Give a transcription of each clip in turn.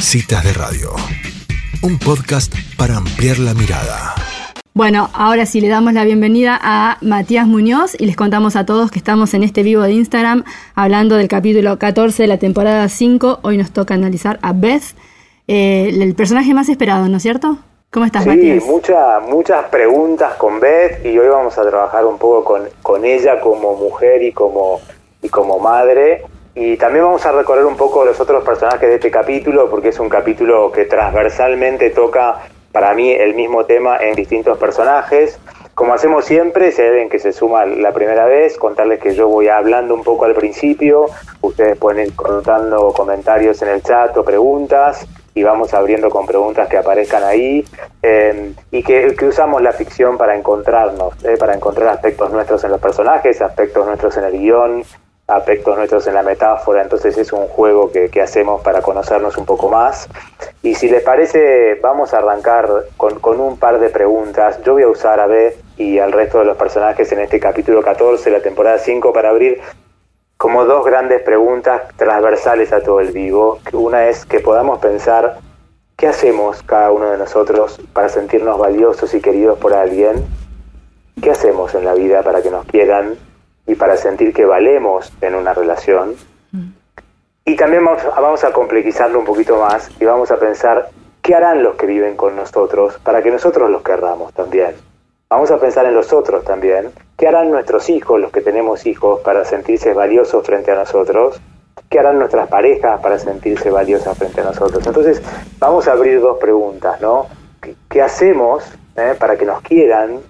Citas de Radio, un podcast para ampliar la mirada. Bueno, ahora sí le damos la bienvenida a Matías Muñoz y les contamos a todos que estamos en este vivo de Instagram hablando del capítulo 14 de la temporada 5. Hoy nos toca analizar a Beth, eh, el personaje más esperado, ¿no es cierto? ¿Cómo estás, sí, Matías? muchas muchas preguntas con Beth y hoy vamos a trabajar un poco con, con ella como mujer y como, y como madre. Y también vamos a recorrer un poco los otros personajes de este capítulo porque es un capítulo que transversalmente toca para mí el mismo tema en distintos personajes. Como hacemos siempre, si hay alguien que se suma la primera vez, contarles que yo voy hablando un poco al principio, ustedes pueden ir contando comentarios en el chat o preguntas y vamos abriendo con preguntas que aparezcan ahí eh, y que, que, usamos la ficción para encontrarnos, eh, para encontrar aspectos nuestros en los personajes, aspectos nuestros en el guion, aspectos nuestros en la metáfora, entonces es un juego que, que, hacemos para conocernos un poco más. Y si les parece, vamos a arrancar con, con, un par de preguntas. Yo voy a usar a Beth y al resto de los personajes en este capítulo 14, la temporada 5, para abrir como dos grandes preguntas transversales a todo el vivo. Una es que podamos pensar qué hacemos cada uno de nosotros para sentirnos valiosos y queridos por alguien. ¿Qué hacemos en la vida para que nos quieran y para sentir que valemos en una relación? Y también vamos, vamos a complejizarlo un poquito más y vamos a pensar qué harán los que viven con nosotros para que nosotros los querramos también. Vamos a pensar en los otros también. ¿Qué harán nuestros hijos, los que tenemos hijos, para sentirse valiosos frente a nosotros? ¿Qué harán nuestras parejas para sentirse valiosas frente a nosotros? Entonces, vamos a abrir dos preguntas, ¿no? ¿Qué, qué hacemos eh, para que nos quieran?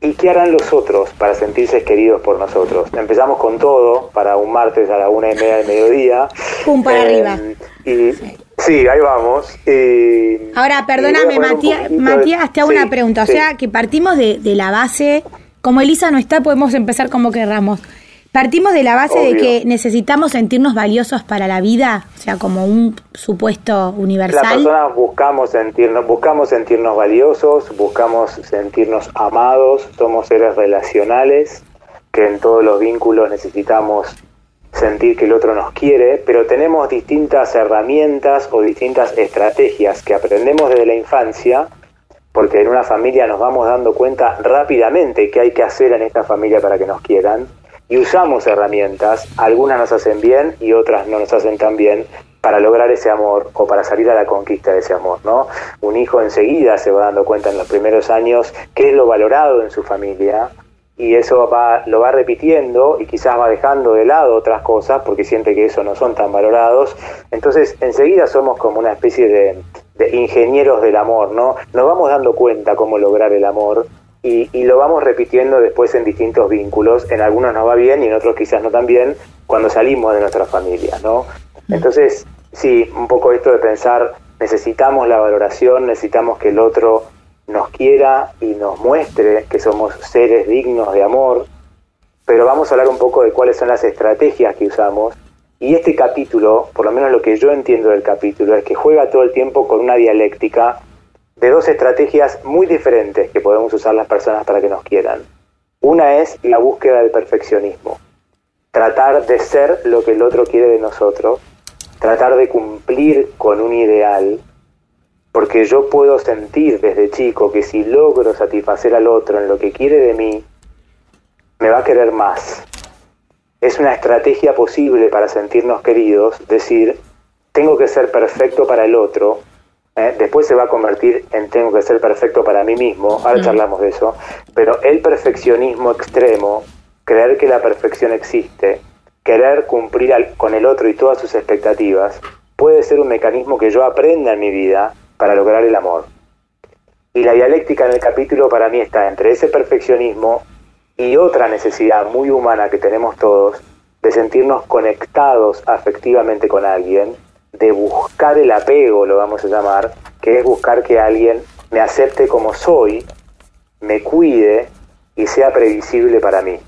¿Y qué harán los otros para sentirse queridos por nosotros? Empezamos con todo para un martes a la una y media del mediodía. Pum para eh, arriba. Y, sí. Sí, ahí vamos. Eh, Ahora, perdóname, Matías, Matías, te hago sí, una pregunta. O sí. sea, que partimos de, de, la base, como Elisa no está, podemos empezar como querramos. Partimos de la base Obvio. de que necesitamos sentirnos valiosos para la vida, o sea, como un supuesto universal. Las personas buscamos sentirnos, buscamos sentirnos valiosos, buscamos sentirnos amados, somos seres relacionales, que en todos los vínculos necesitamos sentir que el otro nos quiere, pero tenemos distintas herramientas o distintas estrategias que aprendemos desde la infancia, porque en una familia nos vamos dando cuenta rápidamente qué hay que hacer en esta familia para que nos quieran, y usamos herramientas, algunas nos hacen bien y otras no nos hacen tan bien, para lograr ese amor o para salir a la conquista de ese amor, ¿no? Un hijo enseguida se va dando cuenta en los primeros años qué es lo valorado en su familia, y eso va, lo va repitiendo y quizás va dejando de lado otras cosas porque siente que eso no son tan valorados. Entonces enseguida somos como una especie de, de ingenieros del amor, ¿no? Nos vamos dando cuenta cómo lograr el amor y, y, lo vamos repitiendo después en distintos vínculos. En algunos nos va bien y en otros quizás no tan bien cuando salimos de nuestra familia, ¿no? Entonces, sí, un poco esto de pensar, necesitamos la valoración, necesitamos que el otro nos quiera y nos muestre que somos seres dignos de amor, pero vamos a hablar un poco de cuáles son las estrategias que usamos. Y este capítulo, por lo menos lo que yo entiendo del capítulo, es que juega todo el tiempo con una dialéctica de dos estrategias muy diferentes que podemos usar las personas para que nos quieran. Una es la búsqueda del perfeccionismo, tratar de ser lo que el otro quiere de nosotros, tratar de cumplir con un ideal, porque yo puedo sentir desde chico que si logro satisfacer al otro en lo que quiere de mí, me va a querer más. Es una estrategia posible para sentirnos queridos, decir, tengo que ser perfecto para el otro, ¿eh? después se va a convertir en tengo que ser perfecto para mí mismo, ahora charlamos de eso, pero el perfeccionismo extremo, creer que la perfección existe, querer cumplir al, con el otro y todas sus expectativas, puede ser un mecanismo que yo aprenda en mi vida para lograr el amor. Y la dialéctica en el capítulo para mí está entre ese perfeccionismo y otra necesidad muy humana que tenemos todos de sentirnos conectados afectivamente con alguien, de buscar el apego, lo vamos a llamar, que es buscar que alguien me acepte como soy, me cuide y sea previsible para mí.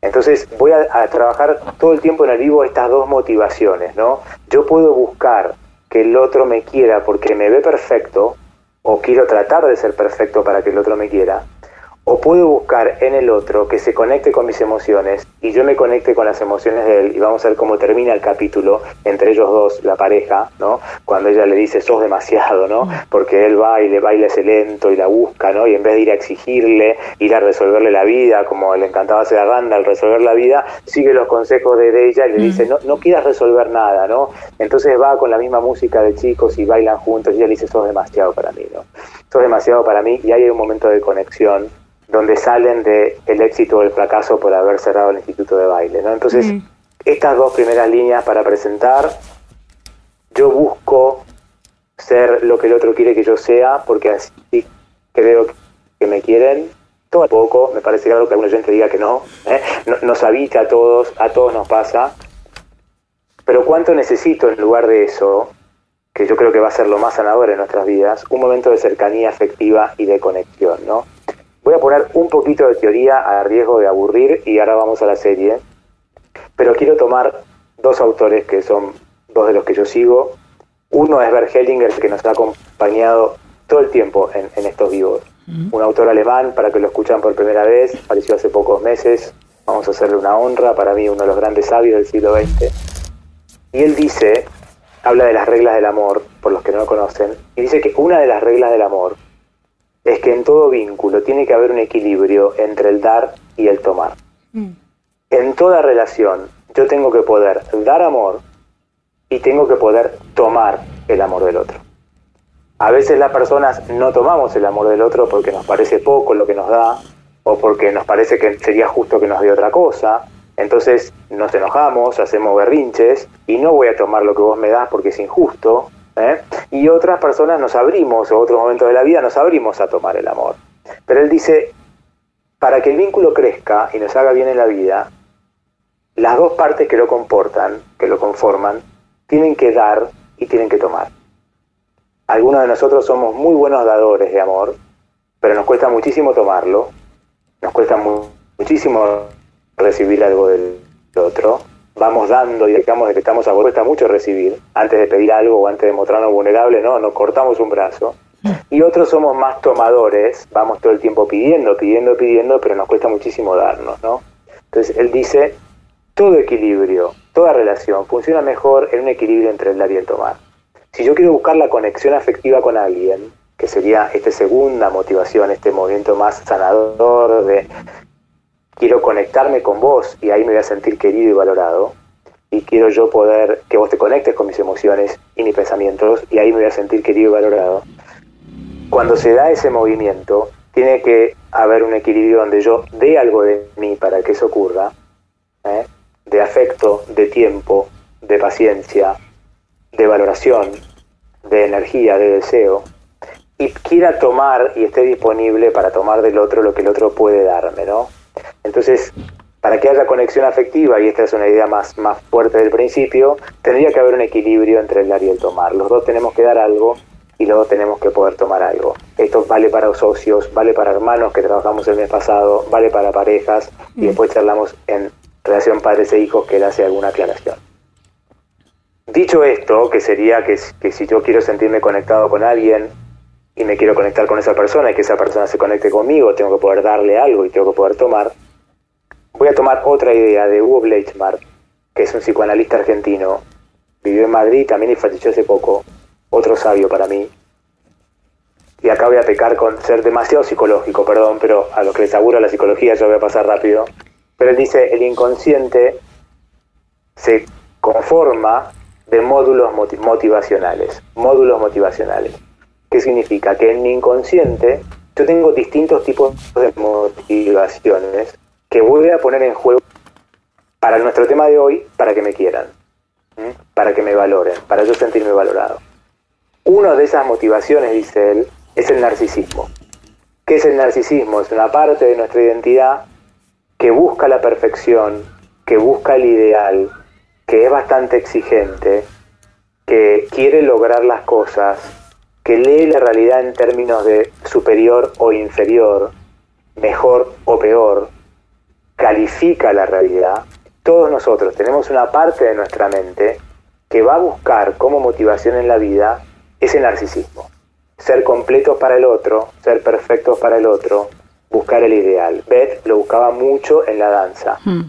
Entonces voy a, trabajar todo el tiempo en el vivo estas dos motivaciones, ¿no? Yo puedo buscar que el otro me quiera porque me ve perfecto, o quiero tratar de ser perfecto para que el otro me quiera, o puedo buscar en el otro que se conecte con mis emociones y yo me conecte con las emociones de él y vamos a ver cómo termina el capítulo entre ellos dos, la pareja, ¿no? Cuando ella le dice sos demasiado, ¿no? Porque él va y le baila ese lento y la busca, ¿no? Y en vez de ir a exigirle, ir a resolverle la vida, como le encantaba hacer a Randall, resolver la vida, sigue los consejos de, ella y le dice, no, no quieras resolver nada, ¿no? Entonces va con la misma música de chicos y bailan juntos y ella le dice, sos demasiado para mí, ¿no? Sos demasiado para mí y ahí hay un momento de conexión donde salen de el éxito o el fracaso por haber cerrado el instituto de baile, ¿no? Entonces, mm. estas dos primeras líneas para presentar, yo busco ser lo que el otro quiere que yo sea, porque así creo que me quieren, todo poco, me parece algo que alguna gente diga que no, ¿eh? nos habita a todos, a todos nos pasa, pero cuánto necesito en lugar de eso, que yo creo que va a ser lo más sanador en nuestras vidas, un momento de cercanía afectiva y de conexión, ¿no? Voy a poner un poquito de teoría a riesgo de aburrir y ahora vamos a la serie. Pero quiero tomar dos autores que son dos de los que yo sigo. Uno es Bert Hellinger, que nos ha acompañado todo el tiempo en, estos vivos. Un autor alemán, para que lo escuchan por primera vez, apareció hace pocos meses. Vamos a hacerle una honra, para mí uno de los grandes sabios del siglo XX. Y él dice, habla de las reglas del amor, por los que no lo conocen, y dice que una de las reglas del amor es que en todo vínculo tiene que haber un equilibrio entre el dar y el tomar. Mm. En toda relación yo tengo que poder dar amor y tengo que poder tomar el amor del otro. A veces las personas no tomamos el amor del otro porque nos parece poco lo que nos da o porque nos parece que sería justo que nos dé otra cosa. Entonces nos enojamos, hacemos berrinches y no voy a tomar lo que vos me das porque es injusto ¿eh? y otras personas nos abrimos, o otros momentos de la vida nos abrimos a tomar el amor. Pero él dice, para que el vínculo crezca y nos haga bien en la vida, las dos partes que lo comportan, que lo conforman, tienen que dar y tienen que tomar. Algunos de nosotros somos muy buenos dadores de amor, pero nos cuesta muchísimo tomarlo, nos cuesta muchísimo recibir algo del otro, vamos dando y digamos de que estamos a cuesta mucho recibir, antes de pedir algo o antes de mostrarnos vulnerables, no, nos cortamos un brazo. Y otros somos más tomadores, vamos todo el tiempo pidiendo, pidiendo, pidiendo, pero nos cuesta muchísimo darnos, ¿no? Entonces él dice, todo equilibrio, toda relación funciona mejor en un equilibrio entre el dar y el tomar. Si yo quiero buscar la conexión afectiva con alguien, que sería esta segunda motivación, este movimiento más sanador de quiero conectarme con vos y ahí me voy a sentir querido y valorado. Y quiero yo poder que vos te conectes con mis emociones y mis pensamientos y ahí me voy a sentir querido y valorado. Cuando se da ese movimiento, tiene que haber un equilibrio donde yo dé algo de mí para que eso ocurra, ¿eh? de afecto, de tiempo, de paciencia, de valoración, de energía, de deseo, y quiera tomar y esté disponible para tomar del otro lo que el otro puede darme, ¿no? Entonces, para que haya conexión afectiva, y esta es una idea más, más fuerte del principio, tendría que haber un equilibrio entre el dar y el tomar. Los dos tenemos que dar algo y los dos tenemos que poder tomar algo. Esto vale para socios, vale para hermanos que trabajamos el mes pasado, vale para parejas y mm. después charlamos en relación padres e hijos que le hace alguna aclaración. Dicho esto, que sería que, que si yo quiero sentirme conectado con alguien, y me quiero conectar con esa persona y que esa persona se conecte conmigo, tengo que poder darle algo y tengo que poder tomar, voy a tomar otra idea de Hugo Bleichmar, que es un psicoanalista argentino, vivió en Madrid, también y falleció hace poco, otro sabio para mí. Y acá voy a pecar con ser demasiado psicológico, perdón, pero a los que les aburra la psicología yo voy a pasar rápido. Pero él dice, el inconsciente se conforma de módulos motivacionales, módulos motivacionales. ¿Qué significa? Que en mi inconsciente yo tengo distintos tipos de motivaciones que voy a poner en juego para nuestro tema de hoy, para que me quieran, para que me valoren, para yo sentirme valorado. Una de esas motivaciones, dice él, es el narcisismo. ¿Qué es el narcisismo? Es una parte de nuestra identidad que busca la perfección, que busca el ideal, que es bastante exigente, que quiere lograr las cosas que lee la realidad en términos de superior o inferior, mejor o peor, califica la realidad, todos nosotros tenemos una parte de nuestra mente que va a buscar como motivación en la vida ese narcisismo. Ser completos para el otro, ser perfectos para el otro, buscar el ideal. Beth lo buscaba mucho en la danza. Hmm.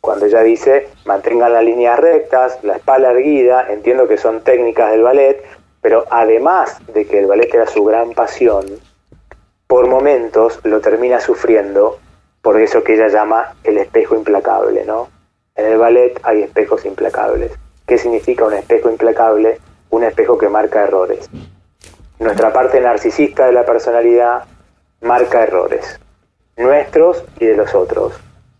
Cuando ella dice mantengan las líneas rectas, la espalda erguida, entiendo que son técnicas del ballet, pero además de que el ballet era su gran pasión, por momentos lo termina sufriendo por eso que ella llama el espejo implacable, ¿no? En el ballet hay espejos implacables. ¿Qué significa un espejo implacable? Un espejo que marca errores. Nuestra parte narcisista de la personalidad marca errores, nuestros y de los otros,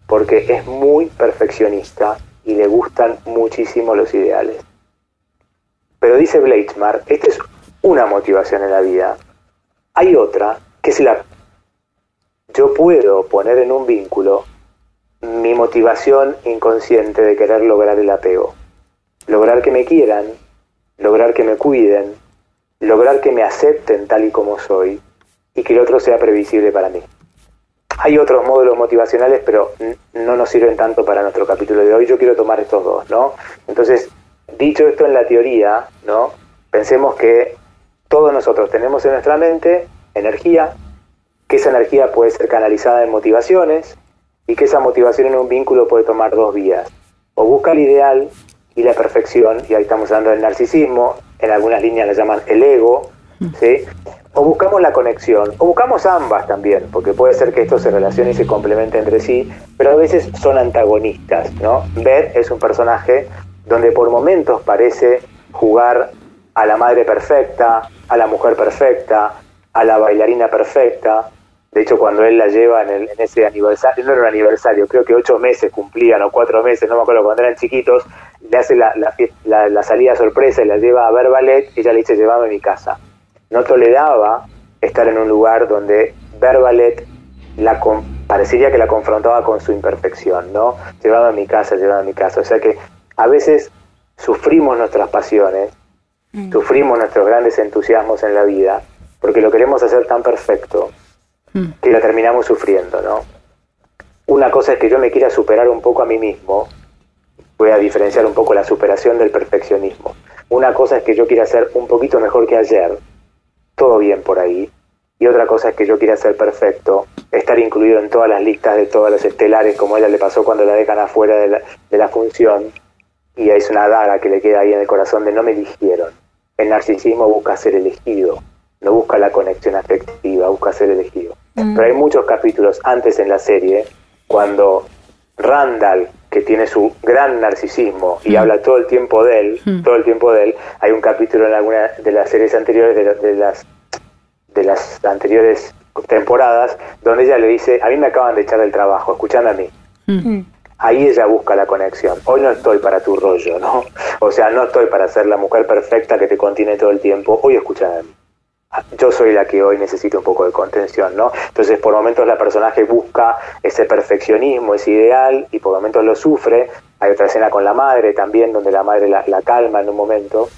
porque es muy perfeccionista y le gustan muchísimo los ideales. Pero dice Bleichmar, esta es una motivación en la vida. Hay otra, que es la... Yo puedo poner en un vínculo mi motivación inconsciente de querer lograr el apego. Lograr que me quieran, lograr que me cuiden, lograr que me acepten tal y como soy y que el otro sea previsible para mí. Hay otros módulos motivacionales, pero no nos sirven tanto para nuestro capítulo de hoy. Yo quiero tomar estos dos, ¿no? Entonces, dicho esto en la teoría, ¿no? Pensemos que todos nosotros tenemos en nuestra mente energía, que esa energía puede ser canalizada en motivaciones y que esa motivación en un vínculo puede tomar dos vías. O busca el ideal y la perfección, y ahí estamos hablando del narcisismo, en algunas líneas le llaman el ego, ¿sí? O buscamos la conexión, o buscamos ambas también, porque puede ser que esto se relacione y se complemente entre sí, pero a veces son antagonistas, ¿no? Beth es un personaje donde por momentos parece jugar a la madre perfecta, a la mujer perfecta, a la bailarina perfecta. De hecho, cuando él la lleva en, ese aniversario, no era un aniversario, creo que ocho meses cumplían o cuatro meses, no me acuerdo, cuando eran chiquitos, le hace la, la, salida sorpresa y la lleva a ver ballet, ella le dice, llévame a mi casa. No toleraba estar en un lugar donde ver ballet la parecería que la confrontaba con su imperfección, ¿no? Llevaba a mi casa, llevaba a mi casa. O sea que a veces sufrimos nuestras pasiones, mm. sufrimos nuestros grandes entusiasmos en la vida, porque lo queremos hacer tan perfecto que la terminamos sufriendo, ¿no? Una cosa es que yo me quiera superar un poco a mí mismo voy a diferenciar un poco la superación del perfeccionismo. Una cosa es que yo quiera ser un poquito mejor que ayer, todo bien por ahí, y otra cosa es que yo quiera ser perfecto, estar incluido en todas las listas de todos los estelares, como a ella le pasó cuando la dejan afuera de la, de la función, y es una daga que le queda ahí en el corazón de no me eligieron. El narcisismo busca ser elegido, no busca la conexión afectiva, busca ser elegido. Mm. Pero hay muchos capítulos antes en la serie, cuando Randall que tiene su gran narcisismo y mm. habla todo el tiempo de él, mm. todo el tiempo de él. Hay un capítulo en alguna de las series anteriores, de, las de las anteriores temporadas, donde ella le dice, a mí me acaban de echar del trabajo, escuchando a mí. Mm. Ahí ella busca la conexión. Hoy no estoy para tu rollo, ¿no? O sea, no estoy para ser la mujer perfecta que te contiene todo el tiempo. Hoy escucha a mí yo soy la que hoy necesito un poco de contención, ¿no? Entonces, por momentos la personaje busca ese perfeccionismo, ese ideal, y por momentos lo sufre. Hay otra escena con la madre también, donde la madre la, calma en un momento.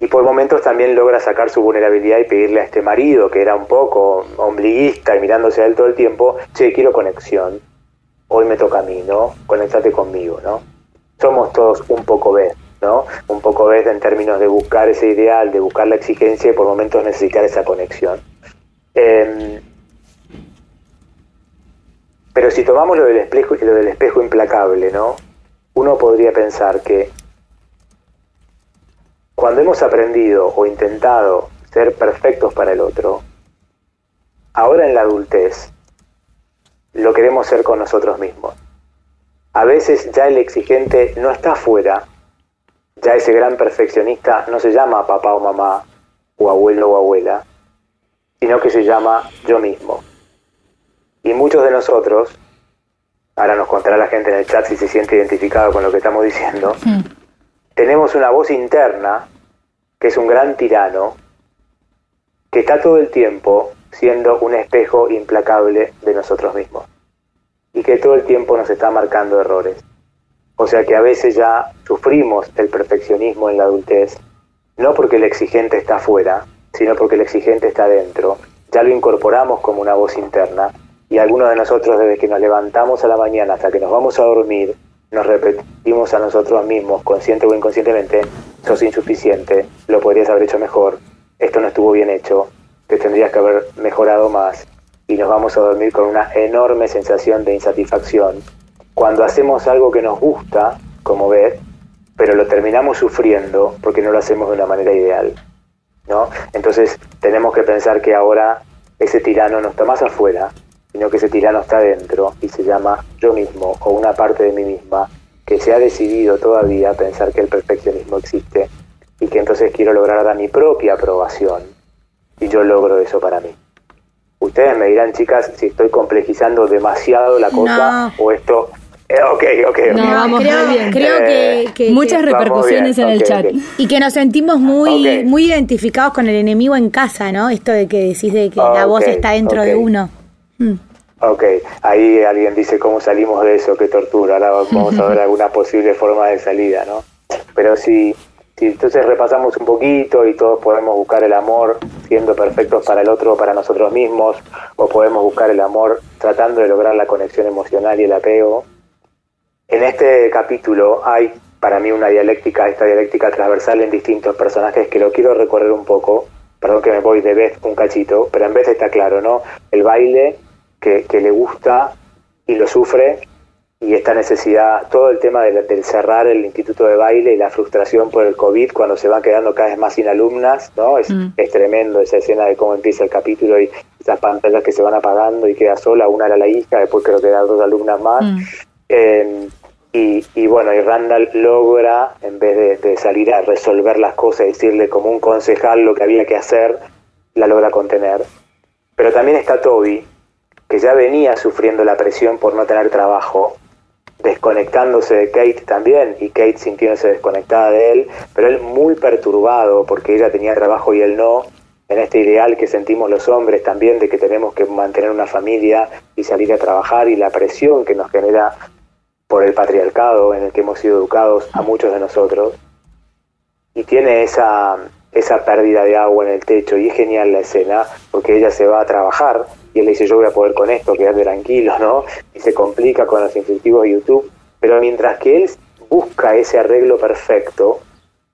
Y por momentos también logra sacar su vulnerabilidad y pedirle a este marido, que era un poco ombliguista y mirándose a él todo el tiempo, che, quiero conexión. Hoy me toca a mí, ¿no? Conéctate conmigo, ¿no? Somos todos un poco B. Un poco ves en términos de buscar ese ideal, de buscar la exigencia y por momentos necesitar esa conexión. Em, pero si tomamos lo del espejo, lo del espejo implacable, ¿no? Uno podría pensar que cuando hemos aprendido o intentado ser perfectos para el otro, ahora en la adultez lo queremos ser con nosotros mismos. A veces ya el exigente no está afuera, ya ese gran perfeccionista no se llama papá o mamá o abuelo o abuela, sino que se llama yo mismo. Y muchos de nosotros, ahora nos contará la gente en el chat si se siente identificado con lo que estamos diciendo, tenemos una voz interna que es un gran tirano, que está todo el tiempo siendo un espejo implacable de nosotros mismos y que todo el tiempo nos está marcando errores. O sea que a veces ya sufrimos el perfeccionismo en la adultez, no porque el exigente está afuera, sino porque el exigente está dentro. Ya lo incorporamos como una voz interna y algunos de nosotros desde que nos levantamos a la mañana hasta que nos vamos a dormir, nos repetimos a nosotros mismos, consciente o inconscientemente, sos insuficiente, lo podrías haber hecho mejor, esto no estuvo bien hecho, te tendrías que haber mejorado más y nos vamos a dormir con una enorme sensación de insatisfacción cuando hacemos algo que nos gusta, como Beth, pero lo terminamos sufriendo porque no lo hacemos de una manera ideal. ¿no? Entonces tenemos que pensar que ahora ese tirano no está más afuera, sino que ese tirano está dentro y se llama yo mismo o una parte de mí misma que se ha decidido todavía pensar que el perfeccionismo existe y que entonces quiero lograr dar mi propia aprobación y yo logro eso para mí. Ustedes me dirán, chicas, si estoy complejizando demasiado la cosa o esto eh, ok, ok. No, vamos creo, bien. Creo que, Muchas repercusiones en el chat. Y que nos sentimos muy muy identificados con el enemigo en casa, ¿no? Esto de que decís de que la voz está dentro de uno. Mm. Ok, ahí alguien dice cómo salimos de eso, qué tortura. Ahora vamos a ver alguna posible forma de salida, ¿no? Pero si, si entonces repasamos un poquito y todos podemos buscar el amor siendo perfectos para el otro o para nosotros mismos, o podemos buscar el amor tratando de lograr la conexión emocional y el apego, en este capítulo hay para mí una dialéctica, esta dialéctica transversal en distintos personajes que lo quiero recorrer un poco. Perdón que me voy de vez un cachito, pero en vez está claro, ¿no? El baile que, le gusta y lo sufre y esta necesidad, todo el tema del, cerrar el instituto de baile y la frustración por el COVID cuando se van quedando cada vez más sin alumnas, ¿no? Es, mm. es tremendo esa escena de cómo empieza el capítulo y esas pantallas que se van apagando y queda sola, una era la hija, después creo que eran dos alumnas más. Mm. Eh, y, bueno, y Randall logra, en vez de, salir a resolver las cosas y decirle como un concejal lo que había que hacer, la logra contener. Pero también está Toby, que ya venía sufriendo la presión por no tener trabajo, desconectándose de Kate también, y Kate sintiéndose desconectada de él, pero él muy perturbado porque ella tenía trabajo y él no, en este ideal que sentimos los hombres también de que tenemos que mantener una familia y salir a trabajar y la presión que nos genera por el patriarcado en el que hemos sido educados a muchos de nosotros, y tiene esa, esa pérdida de agua en el techo, y es genial la escena, porque ella se va a trabajar, y él le dice, yo voy a poder con esto, quédate tranquilo, ¿no? Y se complica con los instructivos de YouTube, pero mientras que él busca ese arreglo perfecto,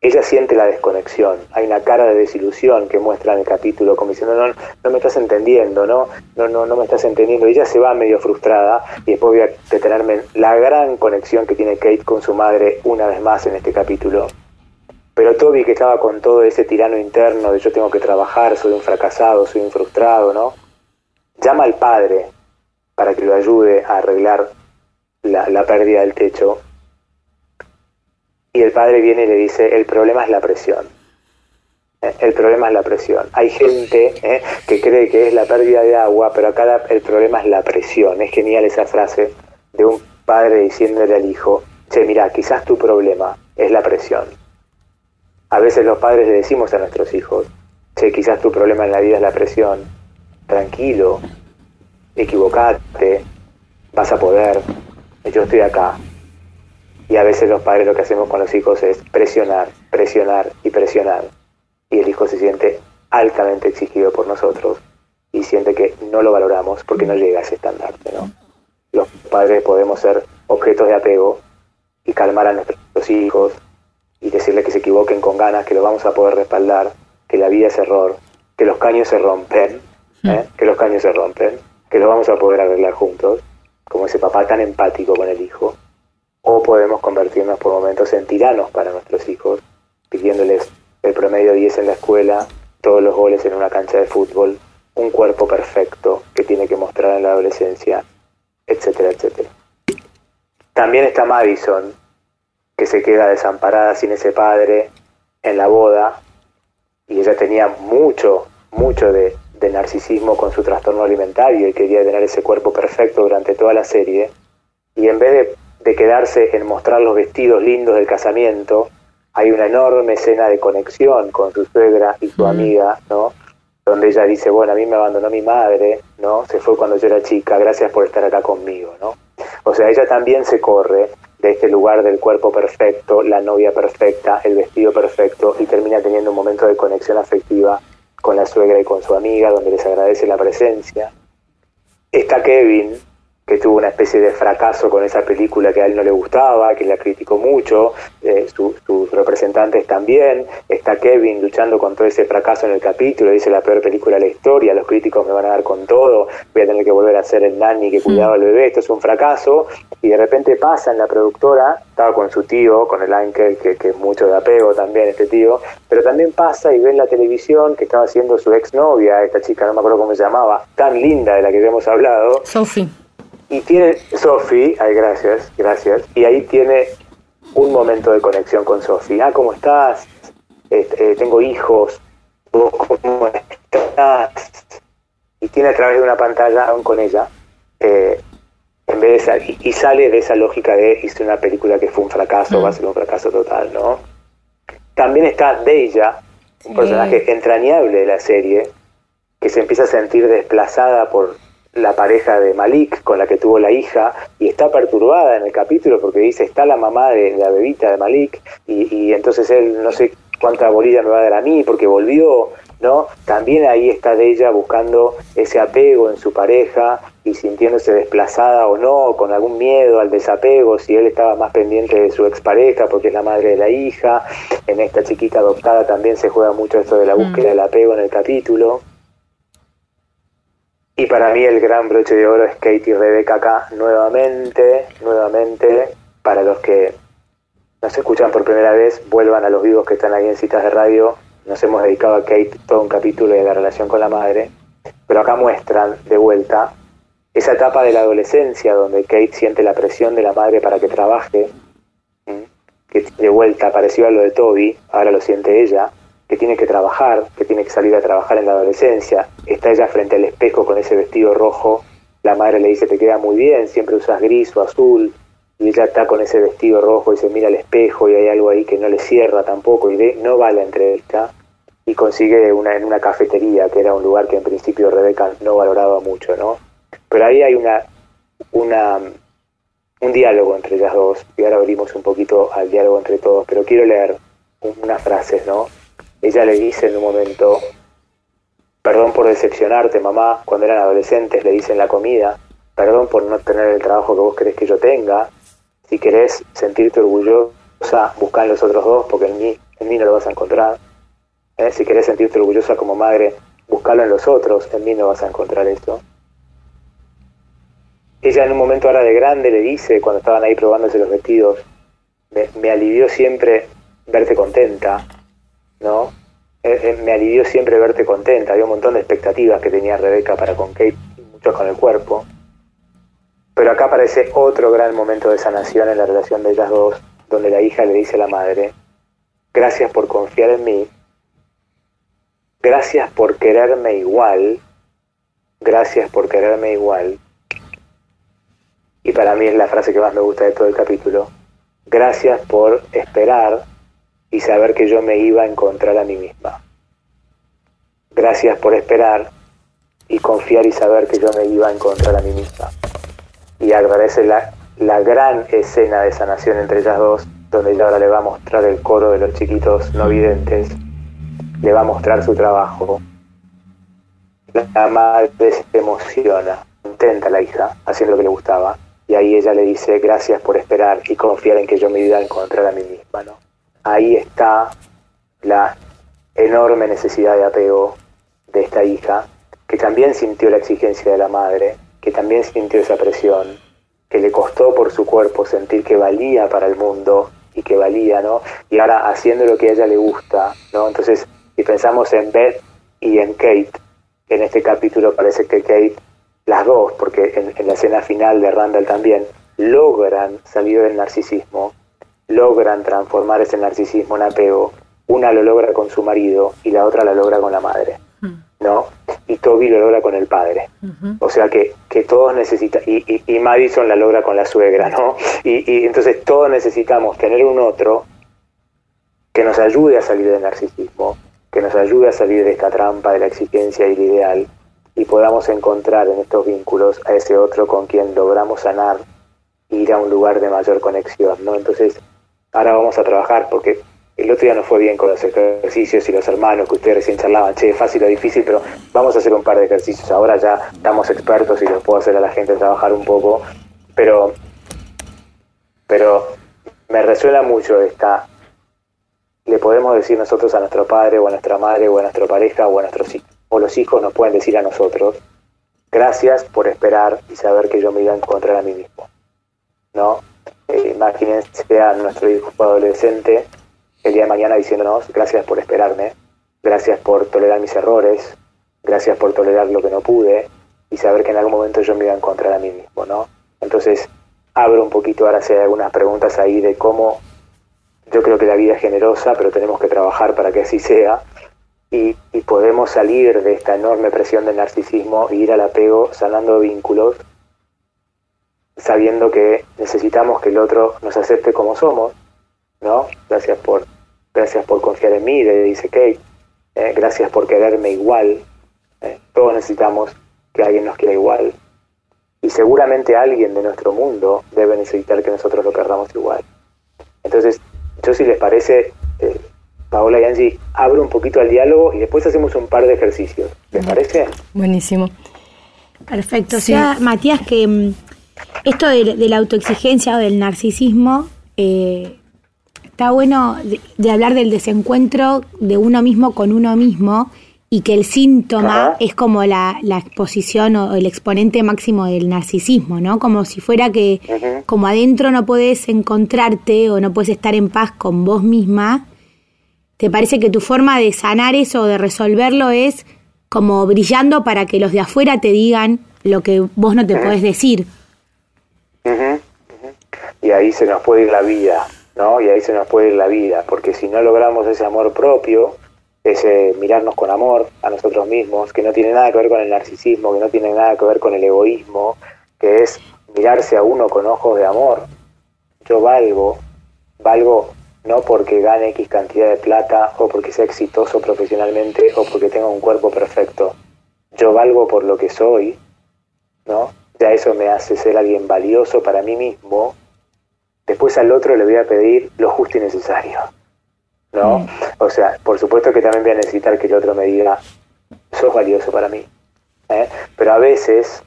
ella siente la desconexión, hay una cara de desilusión que muestra en el capítulo, como diciendo, no, no me estás entendiendo, ¿no? No, no, no me estás entendiendo. ella se va medio frustrada y después voy a detenerme en la gran conexión que tiene Kate con su madre una vez más en este capítulo. Pero Toby, que estaba con todo ese tirano interno de yo tengo que trabajar, soy un fracasado, soy un frustrado, ¿no? Llama al padre para que lo ayude a arreglar la, la pérdida del techo y el padre viene y le dice, el problema es la presión. Eh, el problema es la presión. Hay gente eh, que cree que es la pérdida de agua, pero acá el problema es la presión. Es genial esa frase de un padre diciéndole al hijo, che, mira, quizás tu problema es la presión. A veces los padres le decimos a nuestros hijos, che, quizás tu problema en la vida es la presión. Tranquilo, equivocate, vas a poder, yo estoy acá, y a veces los padres lo que hacemos con los hijos es presionar, presionar y presionar. Y el hijo se siente altamente exigido por nosotros y siente que no lo valoramos porque no llega a ese estandarte, ¿no? Los padres podemos ser objetos de apego y calmar a nuestros hijos y decirles que se equivoquen con ganas, que los vamos a poder respaldar, que la vida es error, que los caños se rompen, ¿eh? que los caños se rompen, que los vamos a poder arreglar juntos, como ese papá tan empático con el hijo o podemos convertirnos por momentos en tiranos para nuestros hijos, pidiéndoles el promedio 10 en la escuela, todos los goles en una cancha de fútbol, un cuerpo perfecto que tiene que mostrar en la adolescencia, etcétera, etcétera. También está Madison, que se queda desamparada sin ese padre en la boda, y ella tenía mucho, mucho de, de narcisismo con su trastorno alimentario y quería tener ese cuerpo perfecto durante toda la serie, y en vez de de quedarse en mostrar los vestidos lindos del casamiento, hay una enorme escena de conexión con su suegra y su amiga, ¿no? Donde ella dice, bueno, a mí me abandonó mi madre, ¿no? Se fue cuando yo era chica, gracias por estar acá conmigo, ¿no? O sea, ella también se corre de este lugar del cuerpo perfecto, la novia perfecta, el vestido perfecto, y termina teniendo un momento de conexión afectiva con la suegra y con su amiga, donde les agradece la presencia. Está Kevin, que tuvo una especie de fracaso con esa película que a él no le gustaba, que la criticó mucho, eh, sus representantes también, está Kevin luchando con todo ese fracaso en el capítulo, dice la peor película de la historia, los críticos me van a dar con todo, voy a tener que volver a ser el nanny que cuidaba al bebé, esto es un fracaso, y de repente pasa en la productora, estaba con su tío, con el Ankel, que, es mucho de apego también este tío, pero también pasa y ve en la televisión que estaba haciendo su exnovia, esta chica, no me acuerdo cómo se llamaba, tan linda de la que hemos hablado. Sophie y tiene Sofi, ay, gracias, gracias, y ahí tiene un momento de conexión con Sofi. Ah, ¿cómo estás? Este, tengo hijos, ¿vos cómo estás? Y tiene a través de una pantalla aún con ella, eh, en vez de y, sale de esa lógica de hice una película que fue un fracaso, va a ser un fracaso total, ¿no? También está Deja, un personaje entrañable de la serie, que se empieza a sentir desplazada por la pareja de Malik con la que tuvo la hija y está perturbada en el capítulo porque dice está la mamá de, la bebita de Malik y, entonces él no sé cuánta bolilla me va a dar a mí porque volvió no también ahí está de ella buscando ese apego en su pareja y sintiéndose desplazada o no con algún miedo al desapego si él estaba más pendiente de su expareja porque es la madre de la hija. En esta chiquita adoptada también se juega mucho esto de la búsqueda mm. del apego en el capítulo y para mí el gran broche de oro es Kate y Rebeca acá nuevamente, nuevamente, para los que nos escuchan por primera vez, vuelvan a los vivos que están ahí en citas de radio. Nos hemos dedicado a Kate todo un capítulo de la relación con la madre, pero acá muestran de vuelta esa etapa de la adolescencia donde Kate siente la presión de la madre para que trabaje, que de vuelta pareció a lo de Toby, ahora lo siente ella, que tiene que trabajar, que tiene que salir a trabajar en la adolescencia, está ella frente al espejo con ese vestido rojo, la madre le dice te queda muy bien, siempre usas gris o azul, y ella está con ese vestido rojo y se mira al espejo y hay algo ahí que no le cierra tampoco y ve, no va a la entrevista y consigue una en una cafetería que era un lugar que en principio Rebeca no valoraba mucho, ¿no? Pero ahí hay una una un diálogo entre ellas dos y ahora abrimos un poquito al diálogo entre todos, pero quiero leer unas frases, ¿no? Ella le dice en un momento, perdón por decepcionarte, mamá, cuando eran adolescentes le dicen la comida, perdón por no tener el trabajo que vos querés que yo tenga, si querés sentirte orgullosa, busca en los otros dos, porque en mí, en mí no lo vas a encontrar. ¿Eh? Si querés sentirte orgullosa como madre, buscalo en los otros, en mí no vas a encontrar eso. Ella en un momento ahora de grande le dice, cuando estaban ahí probándose los vestidos, me, me alivió siempre verte contenta, ¿no? Eh, eh, me alivió siempre verte contenta, había un montón de expectativas que tenía Rebeca para con Kate, muchos con el cuerpo. Pero acá aparece otro gran momento de sanación en la relación de ellas dos, donde la hija le dice a la madre, gracias por confiar en mí, gracias por quererme igual, gracias por quererme igual. Y para mí es la frase que más me gusta de todo el capítulo, gracias por esperar y saber que yo me iba a encontrar a mí misma. Gracias por esperar y confiar y saber que yo me iba a encontrar a mí misma. Y agradece la, la gran escena de sanación entre ellas dos, donde ella ahora le va a mostrar el coro de los chiquitos no videntes, le va a mostrar su trabajo. La madre se emociona, intenta la hija, haciendo lo que le gustaba, y ahí ella le dice gracias por esperar y confiar en que yo me iba a encontrar a mí misma, ¿no? Ahí está la enorme necesidad de apego de esta hija, que también sintió la exigencia de la madre, que también sintió esa presión, que le costó por su cuerpo sentir que valía para el mundo y que valía, ¿no? Y ahora haciendo lo que a ella le gusta, ¿no? Entonces, si pensamos en Beth y en Kate, en este capítulo parece que Kate, las dos, porque en, en la escena final de Randall también, logran salir del narcisismo logran transformar ese narcisismo en apego. Una lo logra con su marido y la otra la logra con la madre, hmm. ¿no? Y Toby lo logra con el padre. O sea que, que todos necesitan, y, y, Madison la logra con la suegra, ¿no? Y, y entonces todos necesitamos tener un otro que nos ayude a salir del narcisismo, que nos ayude a salir de esta trampa de la exigencia y el ideal, y podamos encontrar en estos vínculos a ese otro con quien logramos sanar ir a un lugar de mayor conexión, ¿no? Entonces, ahora vamos a trabajar porque el otro día no fue bien con los ejercicios y los hermanos que ustedes recién charlaban, che, fácil o difícil, pero vamos a hacer un par de ejercicios. Ahora ya estamos expertos y los puedo hacer a la gente trabajar un poco, pero, pero me resuena mucho esta, le podemos decir nosotros a nuestro padre o a nuestra madre o a nuestra pareja o a nuestros hijos, o los hijos nos pueden decir a nosotros, gracias por esperar y saber que yo me iba a encontrar a mí mismo. ¿No? Eh, imagínense a nuestro hijo adolescente el día de mañana diciéndonos gracias por esperarme, gracias por tolerar mis errores, gracias por tolerar lo que no pude y saber que en algún momento yo me iba a encontrar a mí mismo, ¿no? Entonces, abro un poquito ahora hay algunas preguntas ahí de cómo yo creo que la vida es generosa, pero tenemos que trabajar para que así sea y, y podemos salir de esta enorme presión del narcisismo e ir al apego sanando vínculos sabiendo que necesitamos que el otro nos acepte como somos, ¿no? Gracias por Gracias por confiar en mí, le dice Kate. Eh, gracias por quererme igual. Eh, todos necesitamos que alguien nos quiera igual. Y seguramente alguien de nuestro mundo debe necesitar que nosotros lo querramos igual. Entonces, yo si les parece, eh, Paola y Angie, abro un poquito al diálogo y después hacemos un par de ejercicios. ¿Les parece? Buenísimo. Perfecto. O sea, Matías, que mm, esto de, de, la autoexigencia o del narcisismo eh, está bueno de, hablar del desencuentro de uno mismo con uno mismo y que el síntoma es como la, la, exposición o el exponente máximo del narcisismo, ¿no? Como si fuera que como adentro no puedes encontrarte o no puedes estar en paz con vos misma, ¿te parece que tu forma de sanar eso o de resolverlo es como brillando para que los de afuera te digan lo que vos no te podés decir? Y ahí se nos puede ir la vida. ¿no? Y ahí se nos puede ir la vida, porque si no logramos ese amor propio, ese mirarnos con amor a nosotros mismos, que no tiene nada que ver con el narcisismo, que no tiene nada que ver con el egoísmo, que es mirarse a uno con ojos de amor. Yo valgo, valgo no porque gane X cantidad de plata o porque sea exitoso profesionalmente o porque tenga un cuerpo perfecto. Yo valgo por lo que soy, ¿no? Ya eso me hace ser alguien valioso para mí mismo después al otro le voy a pedir lo justo y necesario. ¿No? Mm. O sea, por supuesto que también voy a necesitar que el otro me diga, sos valioso para mí. ¿eh? Pero a veces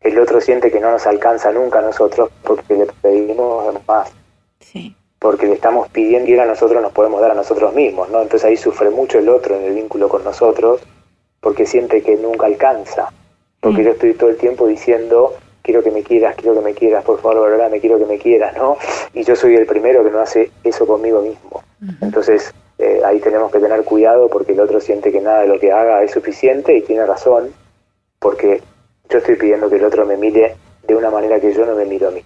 el otro siente que no nos alcanza nunca a nosotros porque le pedimos más. Sí. Porque le estamos pidiendo y a nosotros nos podemos dar a nosotros mismos, ¿no? Entonces ahí sufre mucho el otro en el vínculo con nosotros porque siente que nunca alcanza. Porque mm. yo estoy todo el tiempo diciendo, quiero que me quieras, quiero que me quieras, por favor, me quiero que me quieras, ¿no? Y yo soy el primero que no hace eso conmigo mismo. Entonces, eh, ahí tenemos que tener cuidado porque el otro siente que nada de lo que haga es suficiente y tiene razón, porque yo estoy pidiendo que el otro me mire de una manera que yo no me miro a mí.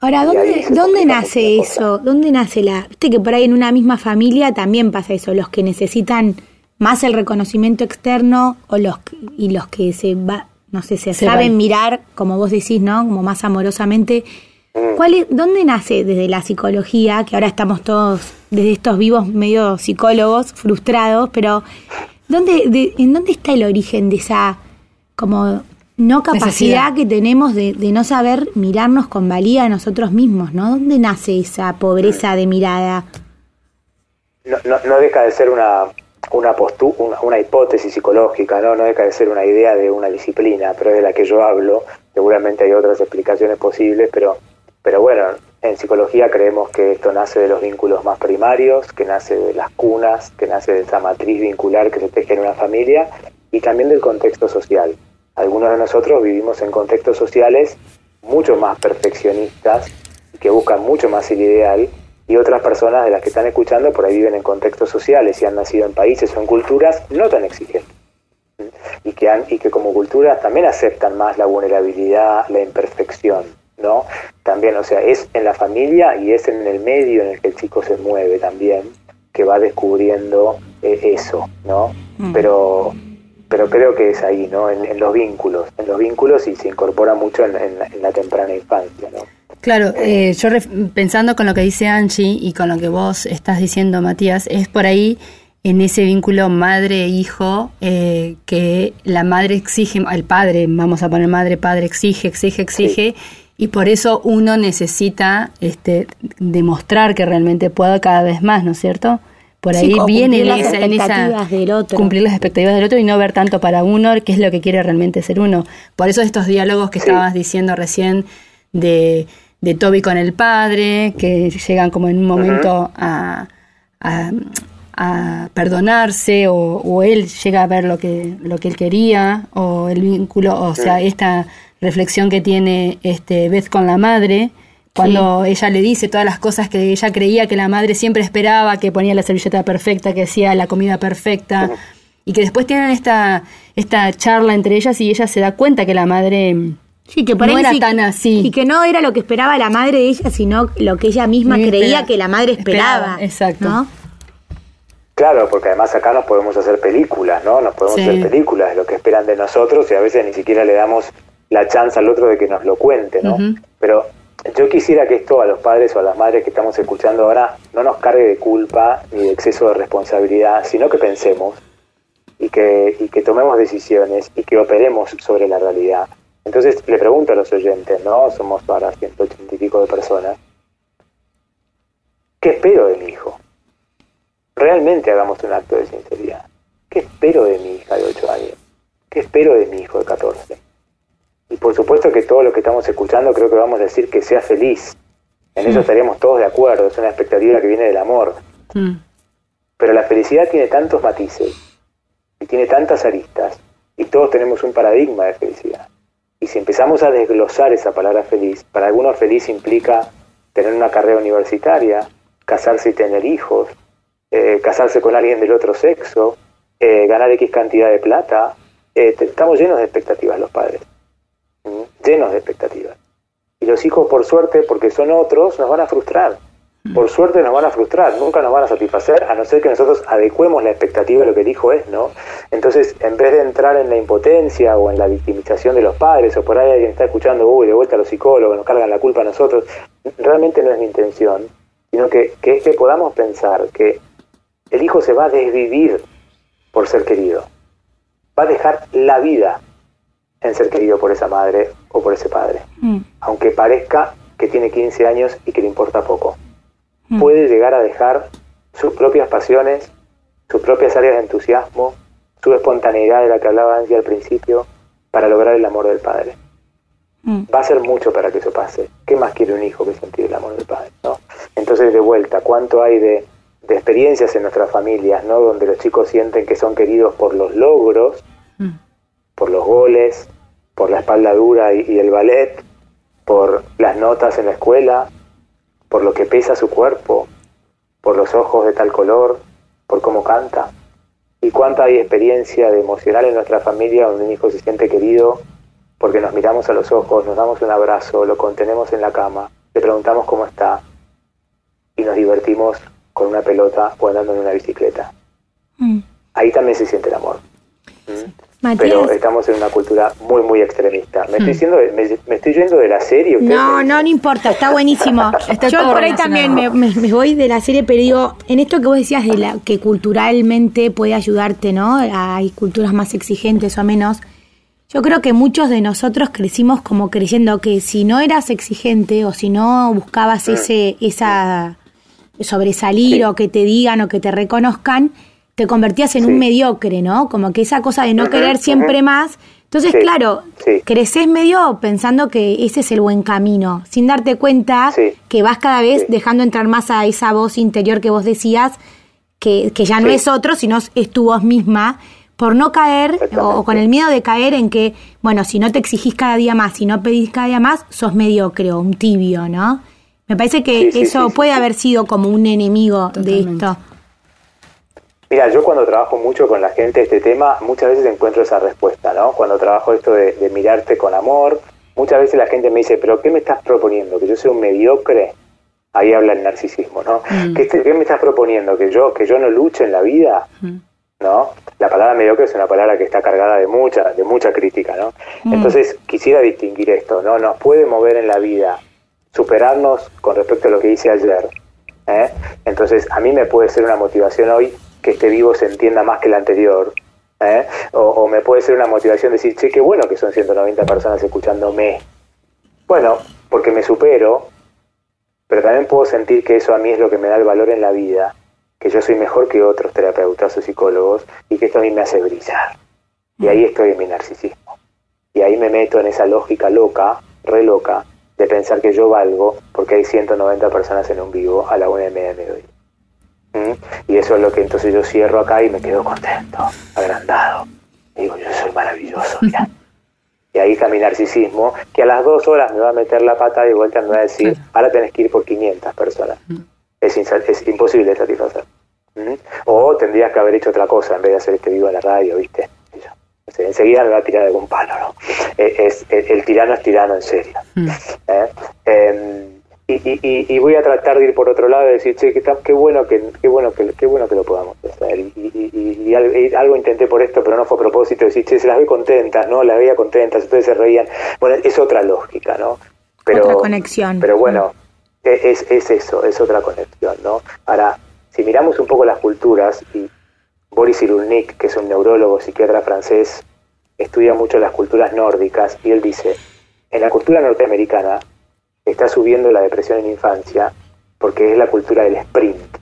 Ahora, ¿dónde, ¿dónde nace eso? ¿Dónde nace la...? Viste que por ahí en una misma familia también pasa eso, los que necesitan más el reconocimiento externo o los y los que se va, no sé, se, saben mirar, como vos decís, ¿no? Como más amorosamente. Mm. ¿Cuál es, ¿Dónde nace desde la psicología, que ahora estamos todos, desde estos vivos medio psicólogos, frustrados, pero ¿dónde, ¿en dónde está el origen de esa como no capacidad que tenemos de, de, no saber mirarnos con valía a nosotros mismos, ¿no? ¿Dónde nace esa pobreza de mirada? No, no, no deja de ser una, una, una, hipótesis psicológica, ¿no? no deja de ser una idea de una disciplina, pero es de la que yo hablo. Seguramente hay otras explicaciones posibles, pero, pero bueno, en psicología creemos que esto nace de los vínculos más primarios, que nace de las cunas, que nace de esa matriz vincular que se teje en una familia y también del contexto social. Algunos de nosotros vivimos en contextos sociales mucho más perfeccionistas, que buscan mucho más el ideal y otras personas de las que están escuchando por ahí viven en contextos sociales y han nacido en países o en culturas no tan exigentes y que han y que como culturas también aceptan más la vulnerabilidad, la imperfección, ¿no? También, o sea, es en la familia y es en el medio en el que el chico se mueve también que va descubriendo eh, eso, ¿no? Mm. Pero pero creo que es ahí, ¿no? En, los vínculos, en los vínculos y se incorpora mucho en, en la temprana infancia, ¿no? Claro, eh, yo pensando con lo que dice Angie y con lo que vos estás diciendo, Matías, es por ahí en ese vínculo madre-hijo eh, que la madre exige, el padre, vamos a poner madre-padre, exige, exige, exige, y por eso uno necesita este, demostrar que realmente pueda cada vez más, ¿no es cierto? Por ahí viene esa, en esa- expectativas del otro. cumplir las expectativas del otro y no ver tanto para uno qué es lo que quiere realmente ser uno. Por eso estos diálogos que Sí. estabas diciendo recién de, de Toby con el padre, que llegan como en un momento a, a- a perdonarse o, o él llega a ver lo que, lo que él quería o el vínculo, o sea, esta reflexión que tiene este Beth con la madre, cuando ella le dice todas las cosas que ella creía que la madre siempre esperaba, que ponía la servilleta perfecta, que hacía la comida perfecta, y que después tienen esta, esta charla entre ellas y ella se da cuenta que la madre Sí, que por no era sí- tan así. Y que no era lo que esperaba la madre de ella, sino lo que ella misma creía espera- que la madre esperaba. esperaba, exacto. ¿no? Claro, porque además acá nos podemos hacer películas, ¿no? Nos podemos Sí. hacer películas de lo que esperan de nosotros y a veces ni siquiera le damos la chance al otro de que nos lo cuente, ¿no? Pero yo quisiera que esto a los padres o a las madres que estamos escuchando ahora no nos cargue de culpa ni de exceso de responsabilidad, sino que pensemos y que, y que tomemos decisiones y que operemos sobre la realidad. Entonces le pregunto a los oyentes, ¿no? Somos para 180 y pico de personas. ¿Qué espero de mi hijo? Realmente hagamos un acto de sinceridad. ¿Qué espero de mi hija de 8 años? ¿Qué espero de mi hijo de 14? Y por supuesto que todo lo que estamos escuchando creo que vamos a decir que sea feliz. En eso estaríamos todos de acuerdo, es una expectativa que viene del amor. Mm. Pero la felicidad tiene tantos matices y tiene tantas aristas y todos tenemos un paradigma de felicidad. Y si empezamos a desglosar esa palabra feliz, para algunos feliz implica tener una carrera universitaria, casarse y tener hijos, eh, casarse con alguien del otro sexo, eh, ganar X cantidad de plata. Eh, estamos llenos de expectativas los padres. Llenos de expectativas. Y los hijos, por suerte, porque son otros, nos van a frustrar. Por suerte nos van a frustrar, nunca nos van a satisfacer, a no ser que nosotros adecuemos la expectativa de lo que el hijo es, ¿no? Entonces, en vez de entrar en la impotencia o en la victimización de los padres, o por ahí alguien está escuchando, uy, de vuelta a los psicólogos, nos cargan la culpa a nosotros, realmente no es mi intención, sino que, que es que podamos pensar que el hijo se va a desvivir por ser querido, va a dejar la vida en ser querido por esa madre o por ese padre Mm. aunque parezca que tiene 15 años y que le importa poco. Puede llegar a dejar sus propias pasiones, sus propias áreas de entusiasmo, su espontaneidad de la que hablaba Angie al principio, para lograr el amor del padre. Mm. Va a ser mucho para que eso pase. ¿Qué más quiere un hijo que sentir el amor del padre? ¿no? Entonces, de vuelta, ¿cuánto hay de, de experiencias en nuestras familias, ¿no? donde los chicos sienten que son queridos por los logros, Mm. Por los goles, por la espalda dura y, y el ballet, por las notas en la escuela, por lo que pesa su cuerpo, por los ojos de tal color, por cómo canta. Y cuánta hay experiencia de emocional en nuestra familia donde un hijo se siente querido porque nos miramos a los ojos, nos damos un abrazo, lo contenemos en la cama, le preguntamos cómo está y nos divertimos con una pelota o andando en una bicicleta. Mm. Ahí también se siente el amor. ¿Mm? Matías. Pero estamos en una cultura muy, muy extremista. Me, estoy, yendo de- me, me estoy yendo de la serie. No, me no, no importa, está buenísimo. Está Yo por ahí también me, me- me voy de la serie, pero digo, en esto que vos decías de la que culturalmente puede ayudarte, ¿no? Hay culturas más exigentes o menos. Yo creo que muchos de nosotros crecimos como creyendo que si no eras exigente o si no buscabas ese, esa sobresalir Sí. o que te digan o que te reconozcan, te convertías en Sí. un mediocre, ¿no? Como que esa cosa de no querer siempre más. Entonces, Sí, claro, sí. creces medio pensando que ese es el buen camino, sin darte cuenta Sí. que vas cada vez Sí. dejando entrar más a esa voz interior que vos decías, que, que ya no Sí. es otro, sino es tu voz misma, por no caer o, con el miedo de caer en que, bueno, si no te exigís cada día más, si no pedís cada día más, sos mediocre o un tibio, ¿no? Me parece que eso sí, sí, puede sí. haber sido como un enemigo Totalmente. de esto. Mira, yo cuando trabajo mucho con la gente este tema, muchas veces encuentro esa respuesta, ¿no? Cuando trabajo esto de, de mirarte con amor, muchas veces la gente me dice, pero ¿qué me estás proponiendo? ¿Que yo sea un mediocre? Ahí habla el narcisismo, ¿no? Mm. ¿Qué, me estás proponiendo? ¿Que yo, ¿Que yo no luche en la vida? Mm. ¿no? La palabra mediocre es una palabra que está cargada de mucha, de mucha crítica, ¿no? Mm. Entonces quisiera distinguir esto, ¿no? Nos puede mover en la vida, superarnos con respecto a lo que hice ayer. ¿eh? Entonces a mí me puede ser una motivación hoy que este vivo se entienda más que el anterior. ¿eh? O, me puede ser una motivación decir, che, qué bueno que son 190 personas escuchándome. Bueno, porque me supero, pero también puedo sentir que eso a mí es lo que me da el valor en la vida, que yo soy mejor que otros terapeutas o psicólogos y que esto a mí me hace brillar. Y ahí estoy en mi narcisismo. Y ahí me meto en esa lógica loca, re loca, de pensar que yo valgo porque hay 190 personas en un vivo a la una y media de hoy. ¿Mm? Y eso es lo que entonces yo cierro acá y me quedo contento, agrandado. digo, yo soy maravilloso, Y ahí está mi narcisismo, que a las dos horas me va a meter la pata y vuelta me va a decir, ahora tenés que ir por 500 personas. Es, es imposible satisfacer. ¿Mm? O tendrías que haber hecho otra cosa en vez de hacer este vivo a la radio, ¿viste? enseguida me va a tirar algún palo, ¿no? Eh, es, el, tirano es tirano en serio. ¿Eh? Em, y, voy a tratar de ir por otro lado y decir, che, qué, bueno que qué bueno que qué bueno que lo podamos hacer. Y, algo intenté por esto, pero no fue a propósito. Decir, che, se las ve contentas, ¿no? Las veía contentas, ustedes se reían. Bueno, es otra lógica, ¿no? Pero, otra conexión. Pero bueno, e, es, es eso, es otra conexión, ¿no? Ahora, si miramos un poco las culturas, y Boris Cyrulnik, que es un neurólogo, psiquiatra francés, estudia mucho las culturas nórdicas y él dice, en la cultura norteamericana está subiendo la depresión en infancia porque es la cultura del sprint,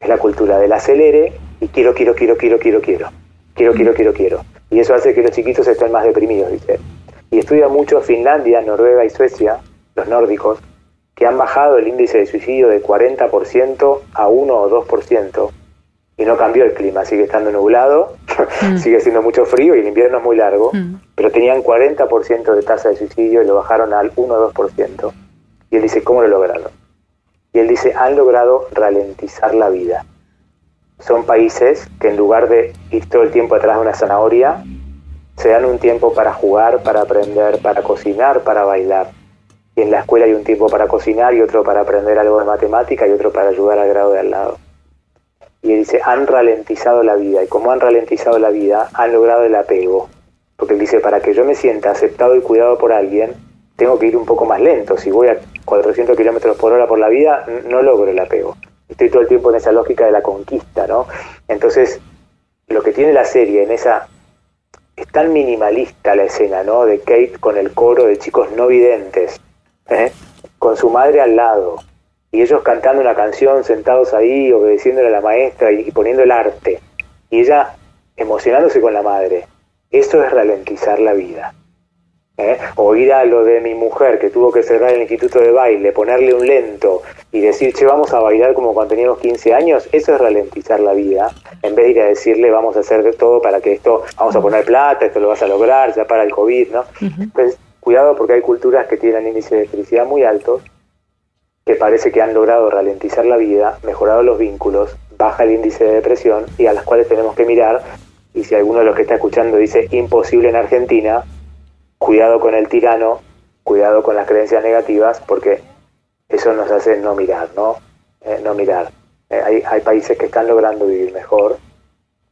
es la cultura del acelere y quiero, quiero, quiero, quiero, quiero, quiero, quiero, quiero, quiero, quiero. Y eso hace que los chiquitos estén más deprimidos, dice. Y estudia mucho Finlandia, Noruega y Suecia, los nórdicos, que han bajado el índice de suicidio de 40% a 1 o 2%, y no cambió el clima, sigue estando nublado, mm. sigue siendo mucho frío y el invierno es muy largo, mm. pero tenían 40% de tasa de suicidio y lo bajaron al 1 o 2%. Y él dice, ¿cómo lo lograron? Y él dice, han logrado ralentizar la vida. Son países que en lugar de ir todo el tiempo atrás de una zanahoria, se dan un tiempo para jugar, para aprender, para cocinar, para bailar. Y en la escuela hay un tiempo para cocinar y otro para aprender algo de matemática y otro para ayudar al grado de al lado y dice, han ralentizado la vida. Y como han ralentizado la vida, han logrado el apego. Porque él dice, para que yo me sienta aceptado y cuidado por alguien, tengo que ir un poco más lento. Si voy a 400 kilómetros por hora por la vida, no logro el apego. Estoy todo el tiempo en esa lógica de la conquista, ¿no? Entonces, lo que tiene la serie en esa... Es tan minimalista la escena, ¿no? De Kate con el coro de chicos no videntes, ¿eh? con su madre al lado, y ellos cantando una canción, sentados ahí, obedeciéndole a la maestra y, poniendo el arte, y ella emocionándose con la madre. Eso es ralentizar la vida. ¿Eh? O ir a lo de mi mujer que tuvo que cerrar el instituto de baile, ponerle un lento y decir, che, vamos a bailar como cuando teníamos 15 años, eso es ralentizar la vida, en vez de ir a decirle, vamos a hacer todo para que esto, vamos a poner plata, esto lo vas a lograr, ya para el COVID, ¿no? Entonces, cuidado porque hay culturas que tienen índices de felicidad muy altos que parece que han logrado ralentizar la vida, mejorado los vínculos, baja el índice de depresión y a las cuales tenemos que mirar. Y si alguno de los que está escuchando dice imposible en Argentina, cuidado con el tirano, cuidado con las creencias negativas, porque eso nos hace no mirar, ¿no? Eh, no mirar. Eh, hay, hay países que están logrando vivir mejor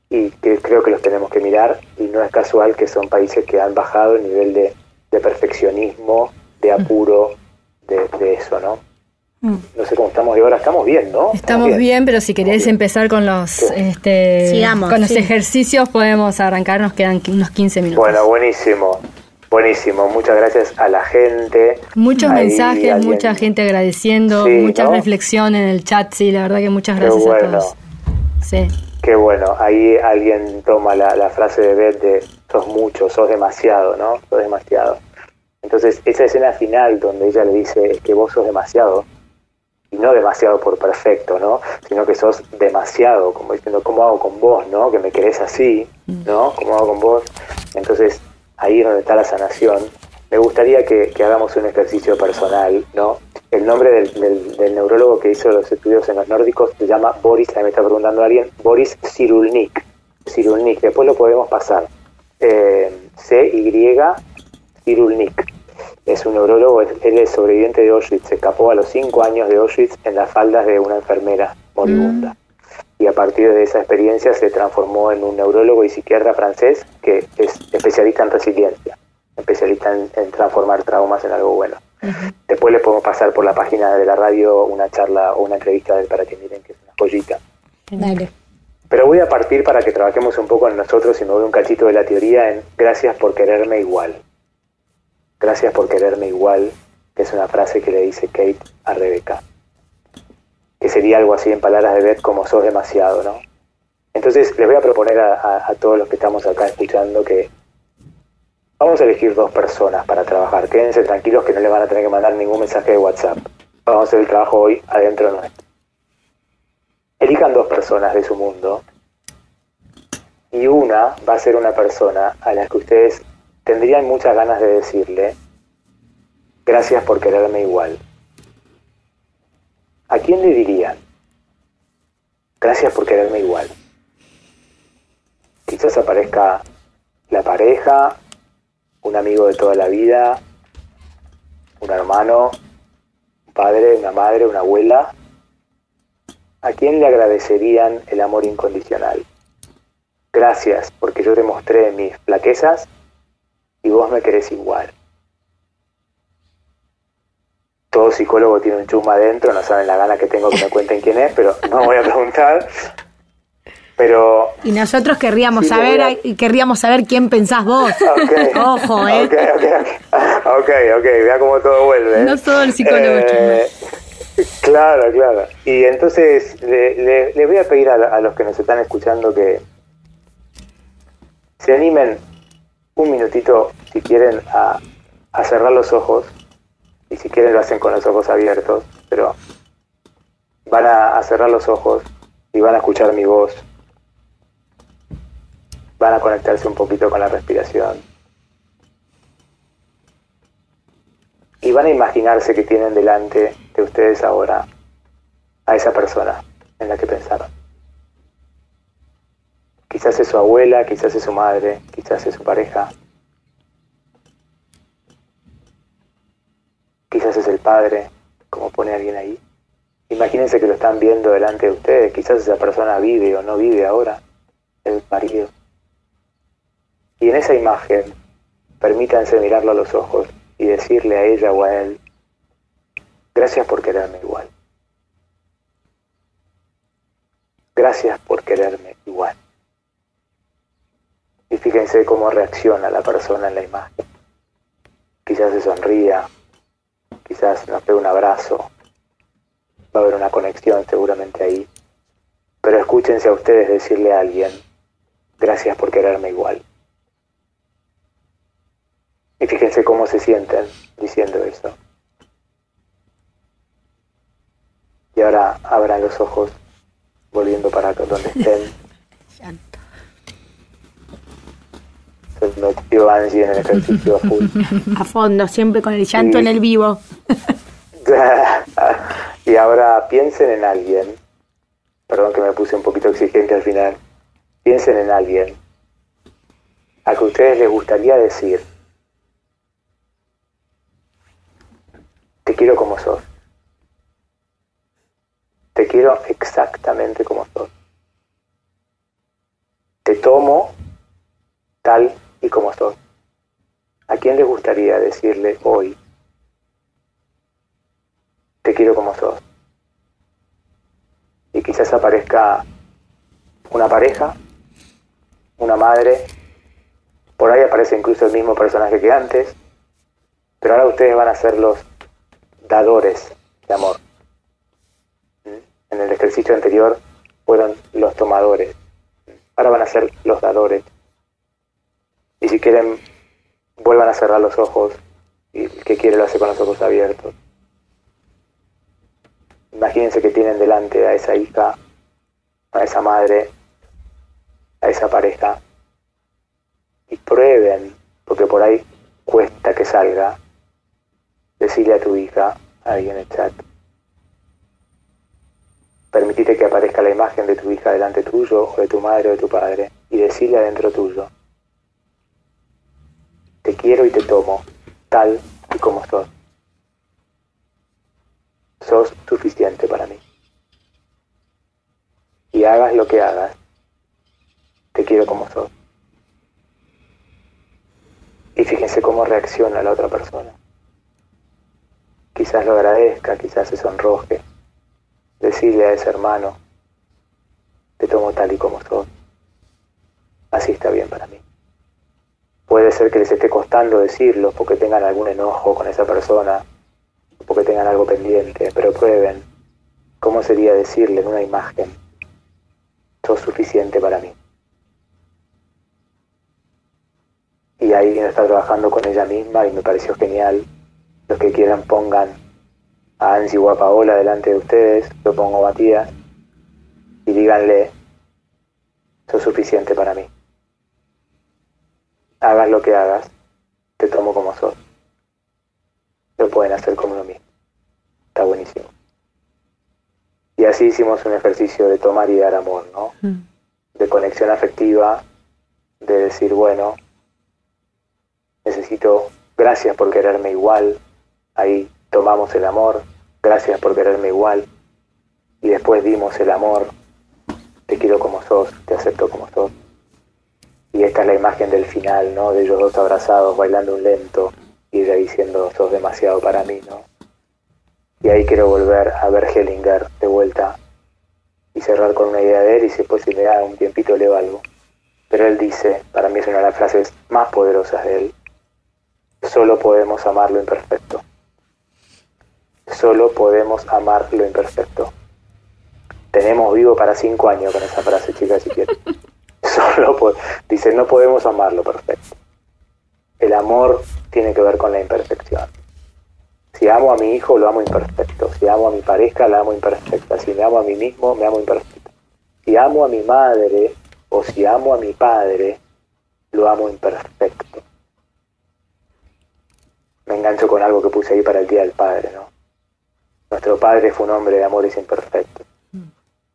y que creo que los tenemos que mirar y no es casual que son países que han bajado el nivel de, perfeccionismo, de apuro, de, de eso, ¿no? Mm. No sé cómo estamos de ahora, estamos bien, ¿no? Estamos, bien. pero si querés empezar con los este, con los ejercicios podemos arrancar, nos quedan unos 15 minutos. Bueno, buenísimo. Buenísimo, muchas gracias a la gente. Muchos mensajes, mucha gente agradeciendo, muchas reflexiones en el chat, sí, la verdad que muchas gracias a todos. Sí. Qué bueno, ahí alguien toma la, la frase de Beth de sos mucho, sos demasiado, ¿no? Sos demasiado. Entonces, esa escena final donde ella le dice que vos sos demasiado, y no demasiado por perfecto, ¿no? Sino que sos demasiado, como diciendo, ¿cómo hago con vos, no? Que me querés así. ¿no? ¿Cómo hago con vos? Entonces, ahí es donde está la sanación. Me gustaría que, hagamos un ejercicio personal, ¿no? El nombre del, neurólogo que hizo los estudios en los nórdicos se llama Boris, ahí me está preguntando alguien, Boris Cyrulnik. Cyrulnik, después lo podemos pasar. Eh, C-Y Cyrulnik es un neurólogo, él es sobreviviente de Auschwitz, se escapó a los cinco años de Auschwitz en las faldas de una enfermera moribunda. Mm. Y a partir de esa experiencia se transformó en un neurólogo y psiquiatra francés que es especialista en resiliencia, especialista en, transformar traumas en algo bueno. Después les podemos pasar por la página de la radio una charla o una entrevista de él para que miren que es una joyita. Pero voy a partir para que trabajemos un poco en nosotros y me voy un cachito de la teoría en gracias por quererme igual. Gracias por quererme igual que es una frase que le dice Kate a Rebeca, que sería algo así en palabras de Beth como sos demasiado, ¿no? Entonces les voy a proponer a, todos los que estamos acá escuchando que vamos a elegir dos personas para trabajar. Quédense tranquilos que no les van a tener que mandar ningún mensaje de WhatsApp. Vamos a hacer el trabajo hoy adentro nuestro. Elijan dos personas de su mundo y una va a ser una persona a la que ustedes tendrían muchas ganas de decirle, gracias por quererme igual. ¿A quién le dirían? Gracias por quererme igual. Quizás aparezca la pareja, un amigo de toda la vida, un hermano, un padre, una madre, una abuela. ¿A quién le agradecerían el amor incondicional? Gracias porque yo te mostré mis flaquezas y vos me querés igual. Todo psicólogo tiene un chuma adentro, no saben la gana que tengo que me cuenten quién es, pero no voy a preguntar. Pero y nosotros querríamos saber y querríamos saber quién pensás vos. Ojo, eh. Ok, ok, ok, ok, vea cómo todo vuelve. No todo el psicólogo eh, Claro, claro. Y entonces le, le, voy a pedir a, los que nos están escuchando que se animen un minutito, si quieren, a, cerrar los ojos. Y si quieren lo hacen con los ojos abiertos, pero van a, cerrar los ojos y van a escuchar mi voz. Van a conectarse un poquito con la respiración. Y van a imaginarse que tienen delante de ustedes ahora a esa persona en la que pensaron. Quizás es su abuela, quizás es su madre, quizás es su pareja. Quizás es el padre, como pone alguien ahí. Imagínense que lo están viendo delante de ustedes. Quizás esa persona vive o no vive ahora, el marido. Y en esa imagen, permítanse mirarlo a los ojos y decirle a ella o a él, gracias por quererme igual. Gracias por quererme igual. Y fíjense cómo reacciona la persona en la imagen. Quizás se sonría, quizás nos dé un abrazo, va a haber una conexión seguramente ahí. Pero escúchense a ustedes decirle a alguien, gracias por quererme igual. Y fíjense cómo se sienten diciendo eso. Y ahora abran los ojos, volviendo para donde estén. en el ejercicio a full. A fondo, siempre con el llanto en el vivo. y ahora piensen en alguien, perdón que me puse un poquito exigente al final, piensen en alguien a que ustedes les gustaría decir, te quiero como sos, te quiero exactamente como sos, te tomo tal y como sos. ¿A quién le gustaría decirle hoy, te quiero como sos? Y quizás aparezca una pareja, una madre, por ahí aparece incluso el mismo personaje que antes, pero ahora ustedes van a ser los dadores de amor. En el ejercicio anterior fueron los tomadores, ahora van a ser los dadores y si quieren, vuelvan a cerrar los ojos. Y el que quiere lo hace con los ojos abiertos. Imagínense que tienen delante a esa hija, a esa madre, a esa pareja. Y prueben, porque por ahí cuesta que salga, decirle a tu hija, ahí en el chat, permitite que aparezca la imagen de tu hija delante tuyo o de tu madre o de tu padre y decirle adentro tuyo, quiero y te tomo, tal y como sos. Sos suficiente para mí. Y hagas lo que hagas, te quiero como sos. Y fíjense cómo reacciona la otra persona. Quizás lo agradezca, quizás se sonroje. Decirle a ese hermano, te tomo tal y como sos. Así está bien para mí. Puede ser que les esté costando decirlo porque tengan algún enojo con esa persona porque tengan algo pendiente, pero prueben cómo sería decirle en una imagen, sos suficiente para mí. Y ahí está trabajando con ella misma y me pareció genial. Los que quieran pongan a Angie o a Paola delante de ustedes, lo pongo Matías, y díganle, sos suficiente para mí. Hagas lo que hagas, te tomo como sos. Lo pueden hacer con uno mismo. Está buenísimo. Y así hicimos un ejercicio de tomar y dar amor, ¿no? Mm. De conexión afectiva, de decir, bueno, necesito gracias por quererme igual, ahí tomamos el amor, gracias por quererme igual, y después dimos el amor, te quiero como sos, te acepto como sos. Y esta es la imagen del final, ¿no? De ellos dos abrazados, bailando un lento, y ella diciendo, sos demasiado para mí, ¿no? Y ahí quiero volver a ver Hellinger de vuelta y cerrar con una idea de él y pues si me da un tiempito le valgo. Pero él dice, para mí es una de las frases más poderosas de él, solo podemos amar lo imperfecto. Solo podemos amar lo imperfecto. Tenemos vivo para cinco años con esa frase, chicas, si quieren. Solo dice, no podemos amar lo perfecto. El amor tiene que ver con la imperfección. Si amo a mi hijo, lo amo imperfecto. Si amo a mi pareja, la amo imperfecta. Si me amo a mí mismo, me amo imperfecto. Si amo a mi madre o si amo a mi padre, lo amo imperfecto. Me engancho con algo que puse ahí para el Día del Padre, ¿no? Nuestro padre fue un hombre de amores imperfectos.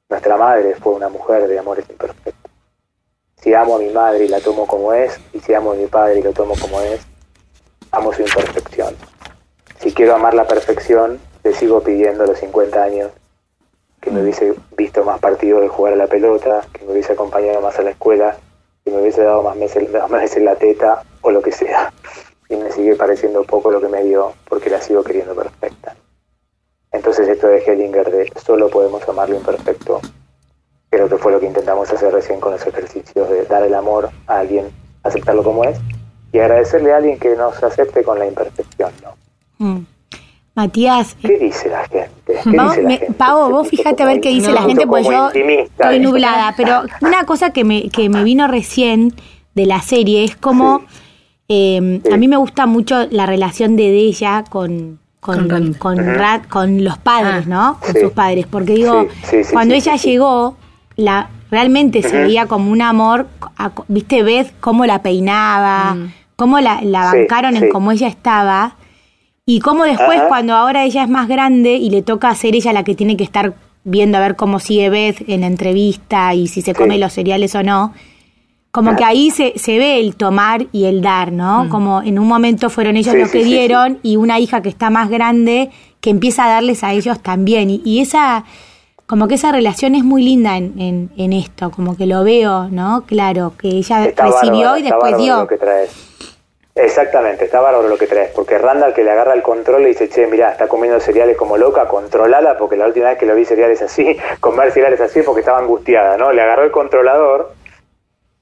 Nuestra madre fue una mujer de amores imperfectos. Si amo a mi madre y la tomo como es, y si amo a mi padre y lo tomo como es, amo su imperfección si quiero amar la perfección, le sigo pidiendo a los 50 años que me hubiese visto más partidos de jugar a la pelota, que me hubiese acompañado más a la escuela, que me hubiese dado más meses, más meses la teta o lo que sea. Y me sigue pareciendo poco lo que me dio porque la sigo queriendo perfecta. Entonces esto de Hellinger de solo podemos amar lo imperfecto, creo que fue lo que intentamos hacer recién con los ejercicios de dar el amor a alguien, aceptarlo como es y agradecerle a alguien que nos acepte con la imperfección, ¿no? Mm. Matías. ¿Qué dice la gente? Pavo, vos fíjate a ver qué dice la gente, pues yo estoy nublada. Pero una cosa que me, que me vino recién de la serie es como. Eh, a mí me gusta mucho la relación de ella con, con, con, los padres, ah. ¿no? Con sus padres. Porque digo, cuando ella llegó, la realmente se veía como un amor. ¿Viste? Ves cómo la peinaba, mm. cómo la, la bancaron en cómo ella estaba. Y cómo después, cuando ahora ella es más grande y le toca ser ella la que tiene que estar viendo a ver cómo sigue Beth en la entrevista y si se come los cereales o no, como que ahí se, se ve el tomar y el dar, ¿no? Como en un momento fueron ellos los que dieron y una hija que está más grande que empieza a darles a ellos también. Y, esa, como que esa relación es muy linda en, en, esto, como que lo veo, ¿no? Claro, que ella recibió y después dio. Exactamente, está bárbaro lo que traes, porque Randall que le agarra el control le dice, che, mira, está comiendo cereales como loca, controlala, porque la última vez que lo vi cereales así, comer cereales así porque estaba angustiada, ¿no? Le agarró el controlador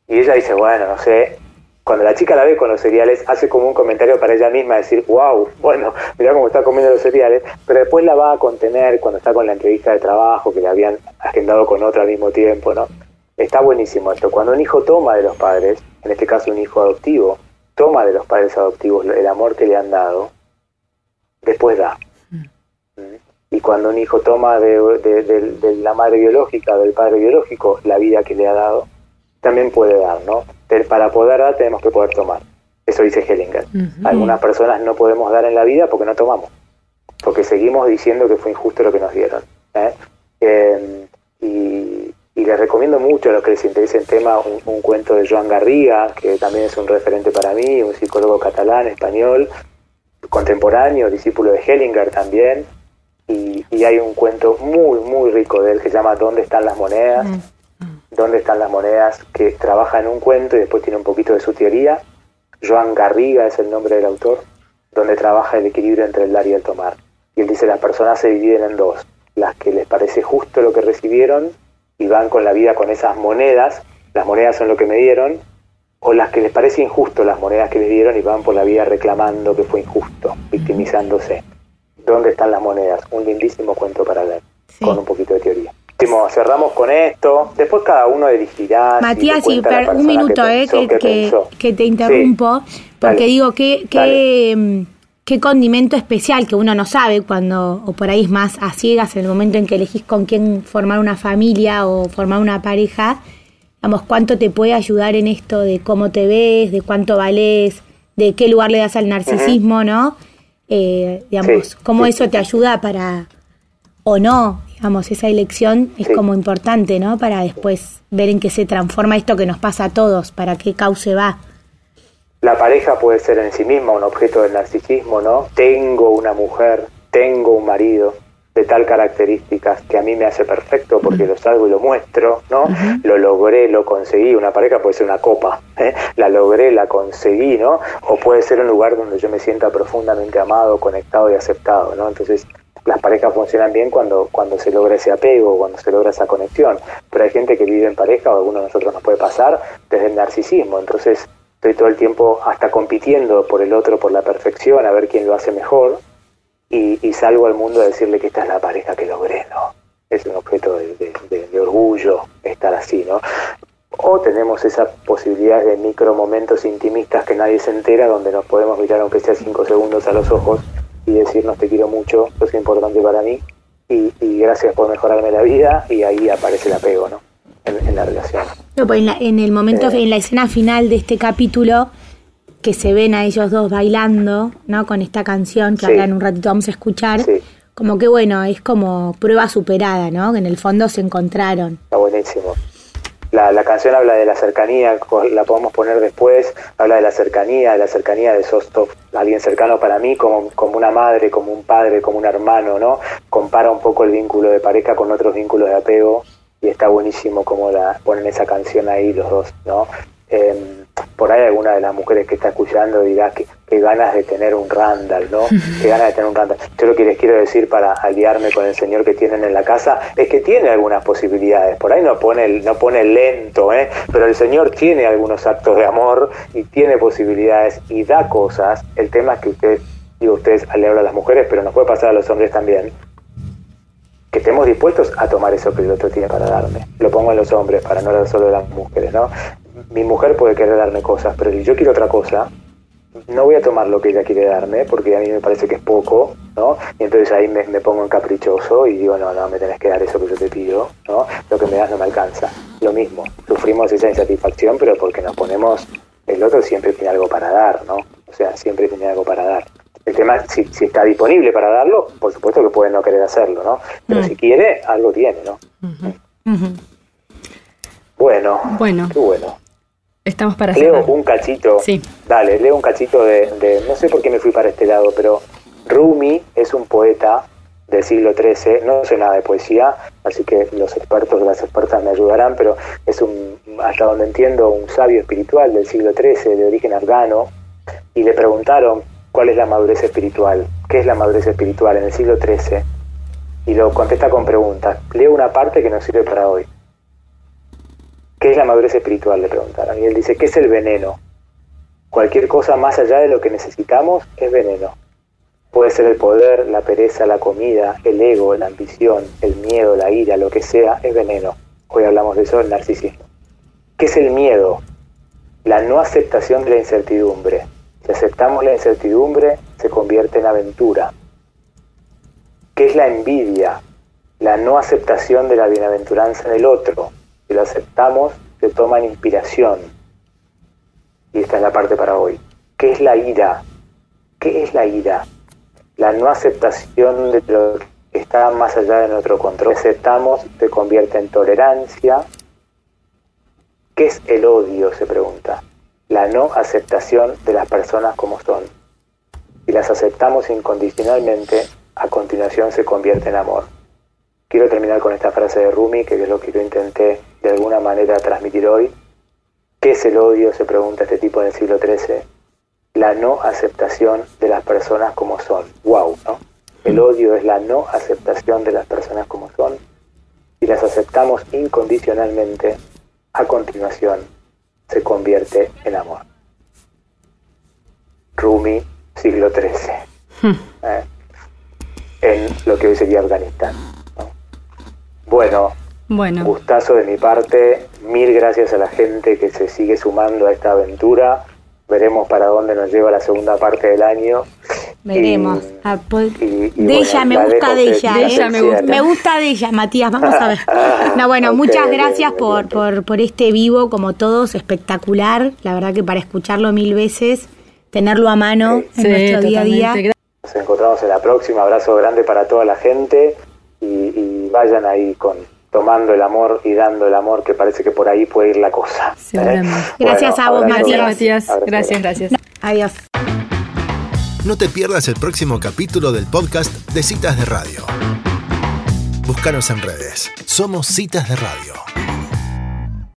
y ella dice, bueno, no sé, cuando la chica la ve con los cereales, hace como un comentario para ella misma, decir, wow, bueno, mira cómo está comiendo los cereales, pero después la va a contener cuando está con la entrevista de trabajo que le habían agendado con otra al mismo tiempo, ¿no? Está buenísimo esto, cuando un hijo toma de los padres, en este caso un hijo adoptivo, toma de los padres adoptivos el amor que le han dado, después da. Mm. Y cuando un hijo toma de, la madre biológica, del padre biológico, la vida que le ha dado, también puede dar, ¿no? Para poder dar tenemos que poder tomar. Eso dice Hellinger. Algunas personas no podemos dar en la vida porque no tomamos, porque seguimos diciendo que fue injusto lo que nos dieron. ¿eh? Em, y, y les recomiendo mucho a los que les interese el tema un, cuento de Joan Garriga, que también es un referente para mí, un psicólogo catalán, español, contemporáneo, discípulo de Hellinger también, y, hay un cuento muy, muy rico de él que se llama ¿Dónde están las monedas? Mm, mm. ¿Dónde están las monedas? que trabaja en un cuento y después tiene un poquito de su teoría. Joan Garriga es el nombre del autor, donde trabaja el equilibrio entre el dar y el tomar. Y él dice, las personas se dividen en dos, las que les parece justo lo que recibieron y van con la vida con esas monedas, las monedas son lo que me dieron, o las que les parece injusto las monedas que les dieron y van por la vida reclamando que fue injusto, victimizándose. ¿Dónde están las monedas? Un lindísimo cuento para leer, con un poquito de teoría. Cerramos con esto, después cada uno elegirá. Matías, y un minuto, eh, que, te interrumpo, porque digo, que, que qué condimento especial que uno no sabe cuando, o por ahí es más a ciegas en el momento en que elegís con quién formar una familia o formar una pareja, digamos, cuánto te puede ayudar en esto de cómo te ves, de cuánto vales, de qué lugar le das al narcisismo, ¿no? Eh, digamos, cómo eso te ayuda para, o no, digamos, esa elección es como importante, ¿no? Para después ver en qué se transforma esto que nos pasa a todos, para qué cauce va. La pareja puede ser en sí misma un objeto del narcisismo, ¿no? Tengo una mujer, tengo un marido de tal características que a mí me hace perfecto porque lo salgo y lo muestro, ¿no? Lo logré, lo conseguí. Una pareja puede ser una copa, ¿eh? la logré, la conseguí, ¿no? O puede ser un lugar donde yo me sienta profundamente amado, conectado y aceptado, ¿no? Entonces, las parejas funcionan bien cuando, cuando se logra ese apego, cuando se logra esa conexión. Pero hay gente que vive en pareja, o alguno de nosotros nos puede pasar, desde el narcisismo. Entonces, estoy todo el tiempo hasta compitiendo por el otro, por la perfección, a ver quién lo hace mejor, y, salgo al mundo a decirle que esta es la pareja que logré, ¿no? Es un objeto de, orgullo estar así, ¿no? O tenemos esa posibilidad de micro momentos intimistas que nadie se entera, donde nos podemos mirar aunque sea cinco segundos a los ojos y decirnos te quiero mucho, eso es importante para mí, y, y gracias por mejorarme la vida, y ahí aparece el apego, ¿no? en, la relación. No, pues en, el momento, eh. en la escena final de este capítulo, que se ven a ellos dos bailando, ¿no? Con esta canción que ahora en un ratito vamos a escuchar. Como que bueno, es como prueba superada, ¿no? Que en el fondo se encontraron. Está buenísimo. La, la, canción habla de la cercanía, la podemos poner después, habla de la cercanía, de la cercanía de Sostov, alguien cercano para mí, como, como una madre, como un padre, como un hermano, ¿no? Compara un poco el vínculo de pareja con otros vínculos de apego y está buenísimo como la ponen esa canción ahí los dos, ¿no? Em, por ahí alguna de las mujeres que está escuchando dirá que, ganas de tener un Randall, ¿no? Que ganas de tener un Randall. Yo lo que les quiero decir para aliarme con el señor que tienen en la casa es que tiene algunas posibilidades. Por ahí no pone no pone lento, ¿eh? Pero el señor tiene algunos actos de amor y tiene posibilidades y da cosas. El tema es que ustedes, digo ustedes le hablan a las mujeres, pero nos puede pasar a los hombres también que estemos dispuestos a tomar eso que el otro tiene para darme. Lo pongo en los hombres para no hablar solo de las mujeres, ¿no? Mi mujer puede querer darme cosas, pero si yo quiero otra cosa, no voy a tomar lo que ella quiere darme porque a mí me parece que es poco, ¿no? Y entonces ahí me, pongo en caprichoso y digo, no, no, me tenés que dar eso que yo te pido, ¿no? Lo que me das no me alcanza. Lo mismo, sufrimos esa insatisfacción, pero porque nos ponemos, el otro siempre tiene algo para dar, ¿no? O sea, siempre tiene algo para dar. El tema es si, si, está disponible para darlo, por supuesto que puede no querer hacerlo, ¿no? Pero mm. si quiere, algo tiene, ¿no? Bueno, bueno. Qué bueno. Estamos para Leo un cachito. Sí. Dale, leo un cachito de, No sé por qué me fui para este lado, pero Rumi es un poeta del siglo XIII. No sé nada de poesía, así que los expertos las expertas me ayudarán, pero es un, hasta donde entiendo, un sabio espiritual del siglo XIII, de origen argano. Y le preguntaron cuál es la madurez espiritual, qué es la madurez espiritual en el siglo XIII, y lo contesta con preguntas. Leo una parte que nos sirve para hoy. ¿Qué es la madurez espiritual? Le preguntaron. Y él dice, ¿qué es el veneno? Cualquier cosa más allá de lo que necesitamos es veneno. Puede ser el poder, la pereza, la comida, el ego, la ambición, el miedo, la ira, lo que sea, es veneno. Hoy hablamos de eso, el narcisismo. ¿Qué es el miedo? La no aceptación de la incertidumbre, si aceptamos la incertidumbre, se convierte en aventura. ¿Qué es la envidia? La no aceptación de la bienaventuranza en el otro. Si lo aceptamos, se toma en inspiración. Y esta es la parte para hoy. ¿Qué es la ira? ¿Qué es la ira? La no aceptación de lo que está más allá de nuestro control. Aceptamos, se convierte en tolerancia. ¿Qué es el odio? Se pregunta la no aceptación de las personas como son. Si las aceptamos incondicionalmente, a continuación se convierte en amor. Quiero terminar con esta frase de Rumi, que es lo que yo intenté de alguna manera transmitir hoy. ¿Qué es el odio? se pregunta este tipo en el siglo XIII. La no aceptación de las personas como son. ¡Wow! ¿no? El odio es la no aceptación de las personas como son. Si las aceptamos incondicionalmente, a continuación se convierte en amor. Rumi, siglo XIII. Hmm. Eh. en lo que hoy sería Afganistán. ¿no? Bueno, Bueno, gustazo de mi parte, mil gracias a la gente que se sigue sumando a esta aventura. Veremos para dónde nos lleva la segunda parte del año. Veremos. Y- Ah, y- y de bueno, ella, me gusta de ella. ¿eh? ella me gusta. Me gusta de ella, Matías. Vamos a ver. No, bueno, muchas gracias por, por, por este vivo, como todos, espectacular. La verdad que para escucharlo mil veces, tenerlo a mano Sí. en nuestro día a día. Nos encontramos en la próxima. Abrazo grande para toda la gente y, y vayan ahí con tomando el amor y dando el amor, que parece que por ahí puede ir la cosa. ¿eh? Seguramente. Gracias a vos, Gracias. Matías. Gracias, grande. gracias. Adiós. No te pierdas el próximo capítulo del podcast de Citas de Radio. Búscanos en redes. Somos Citas de Radio.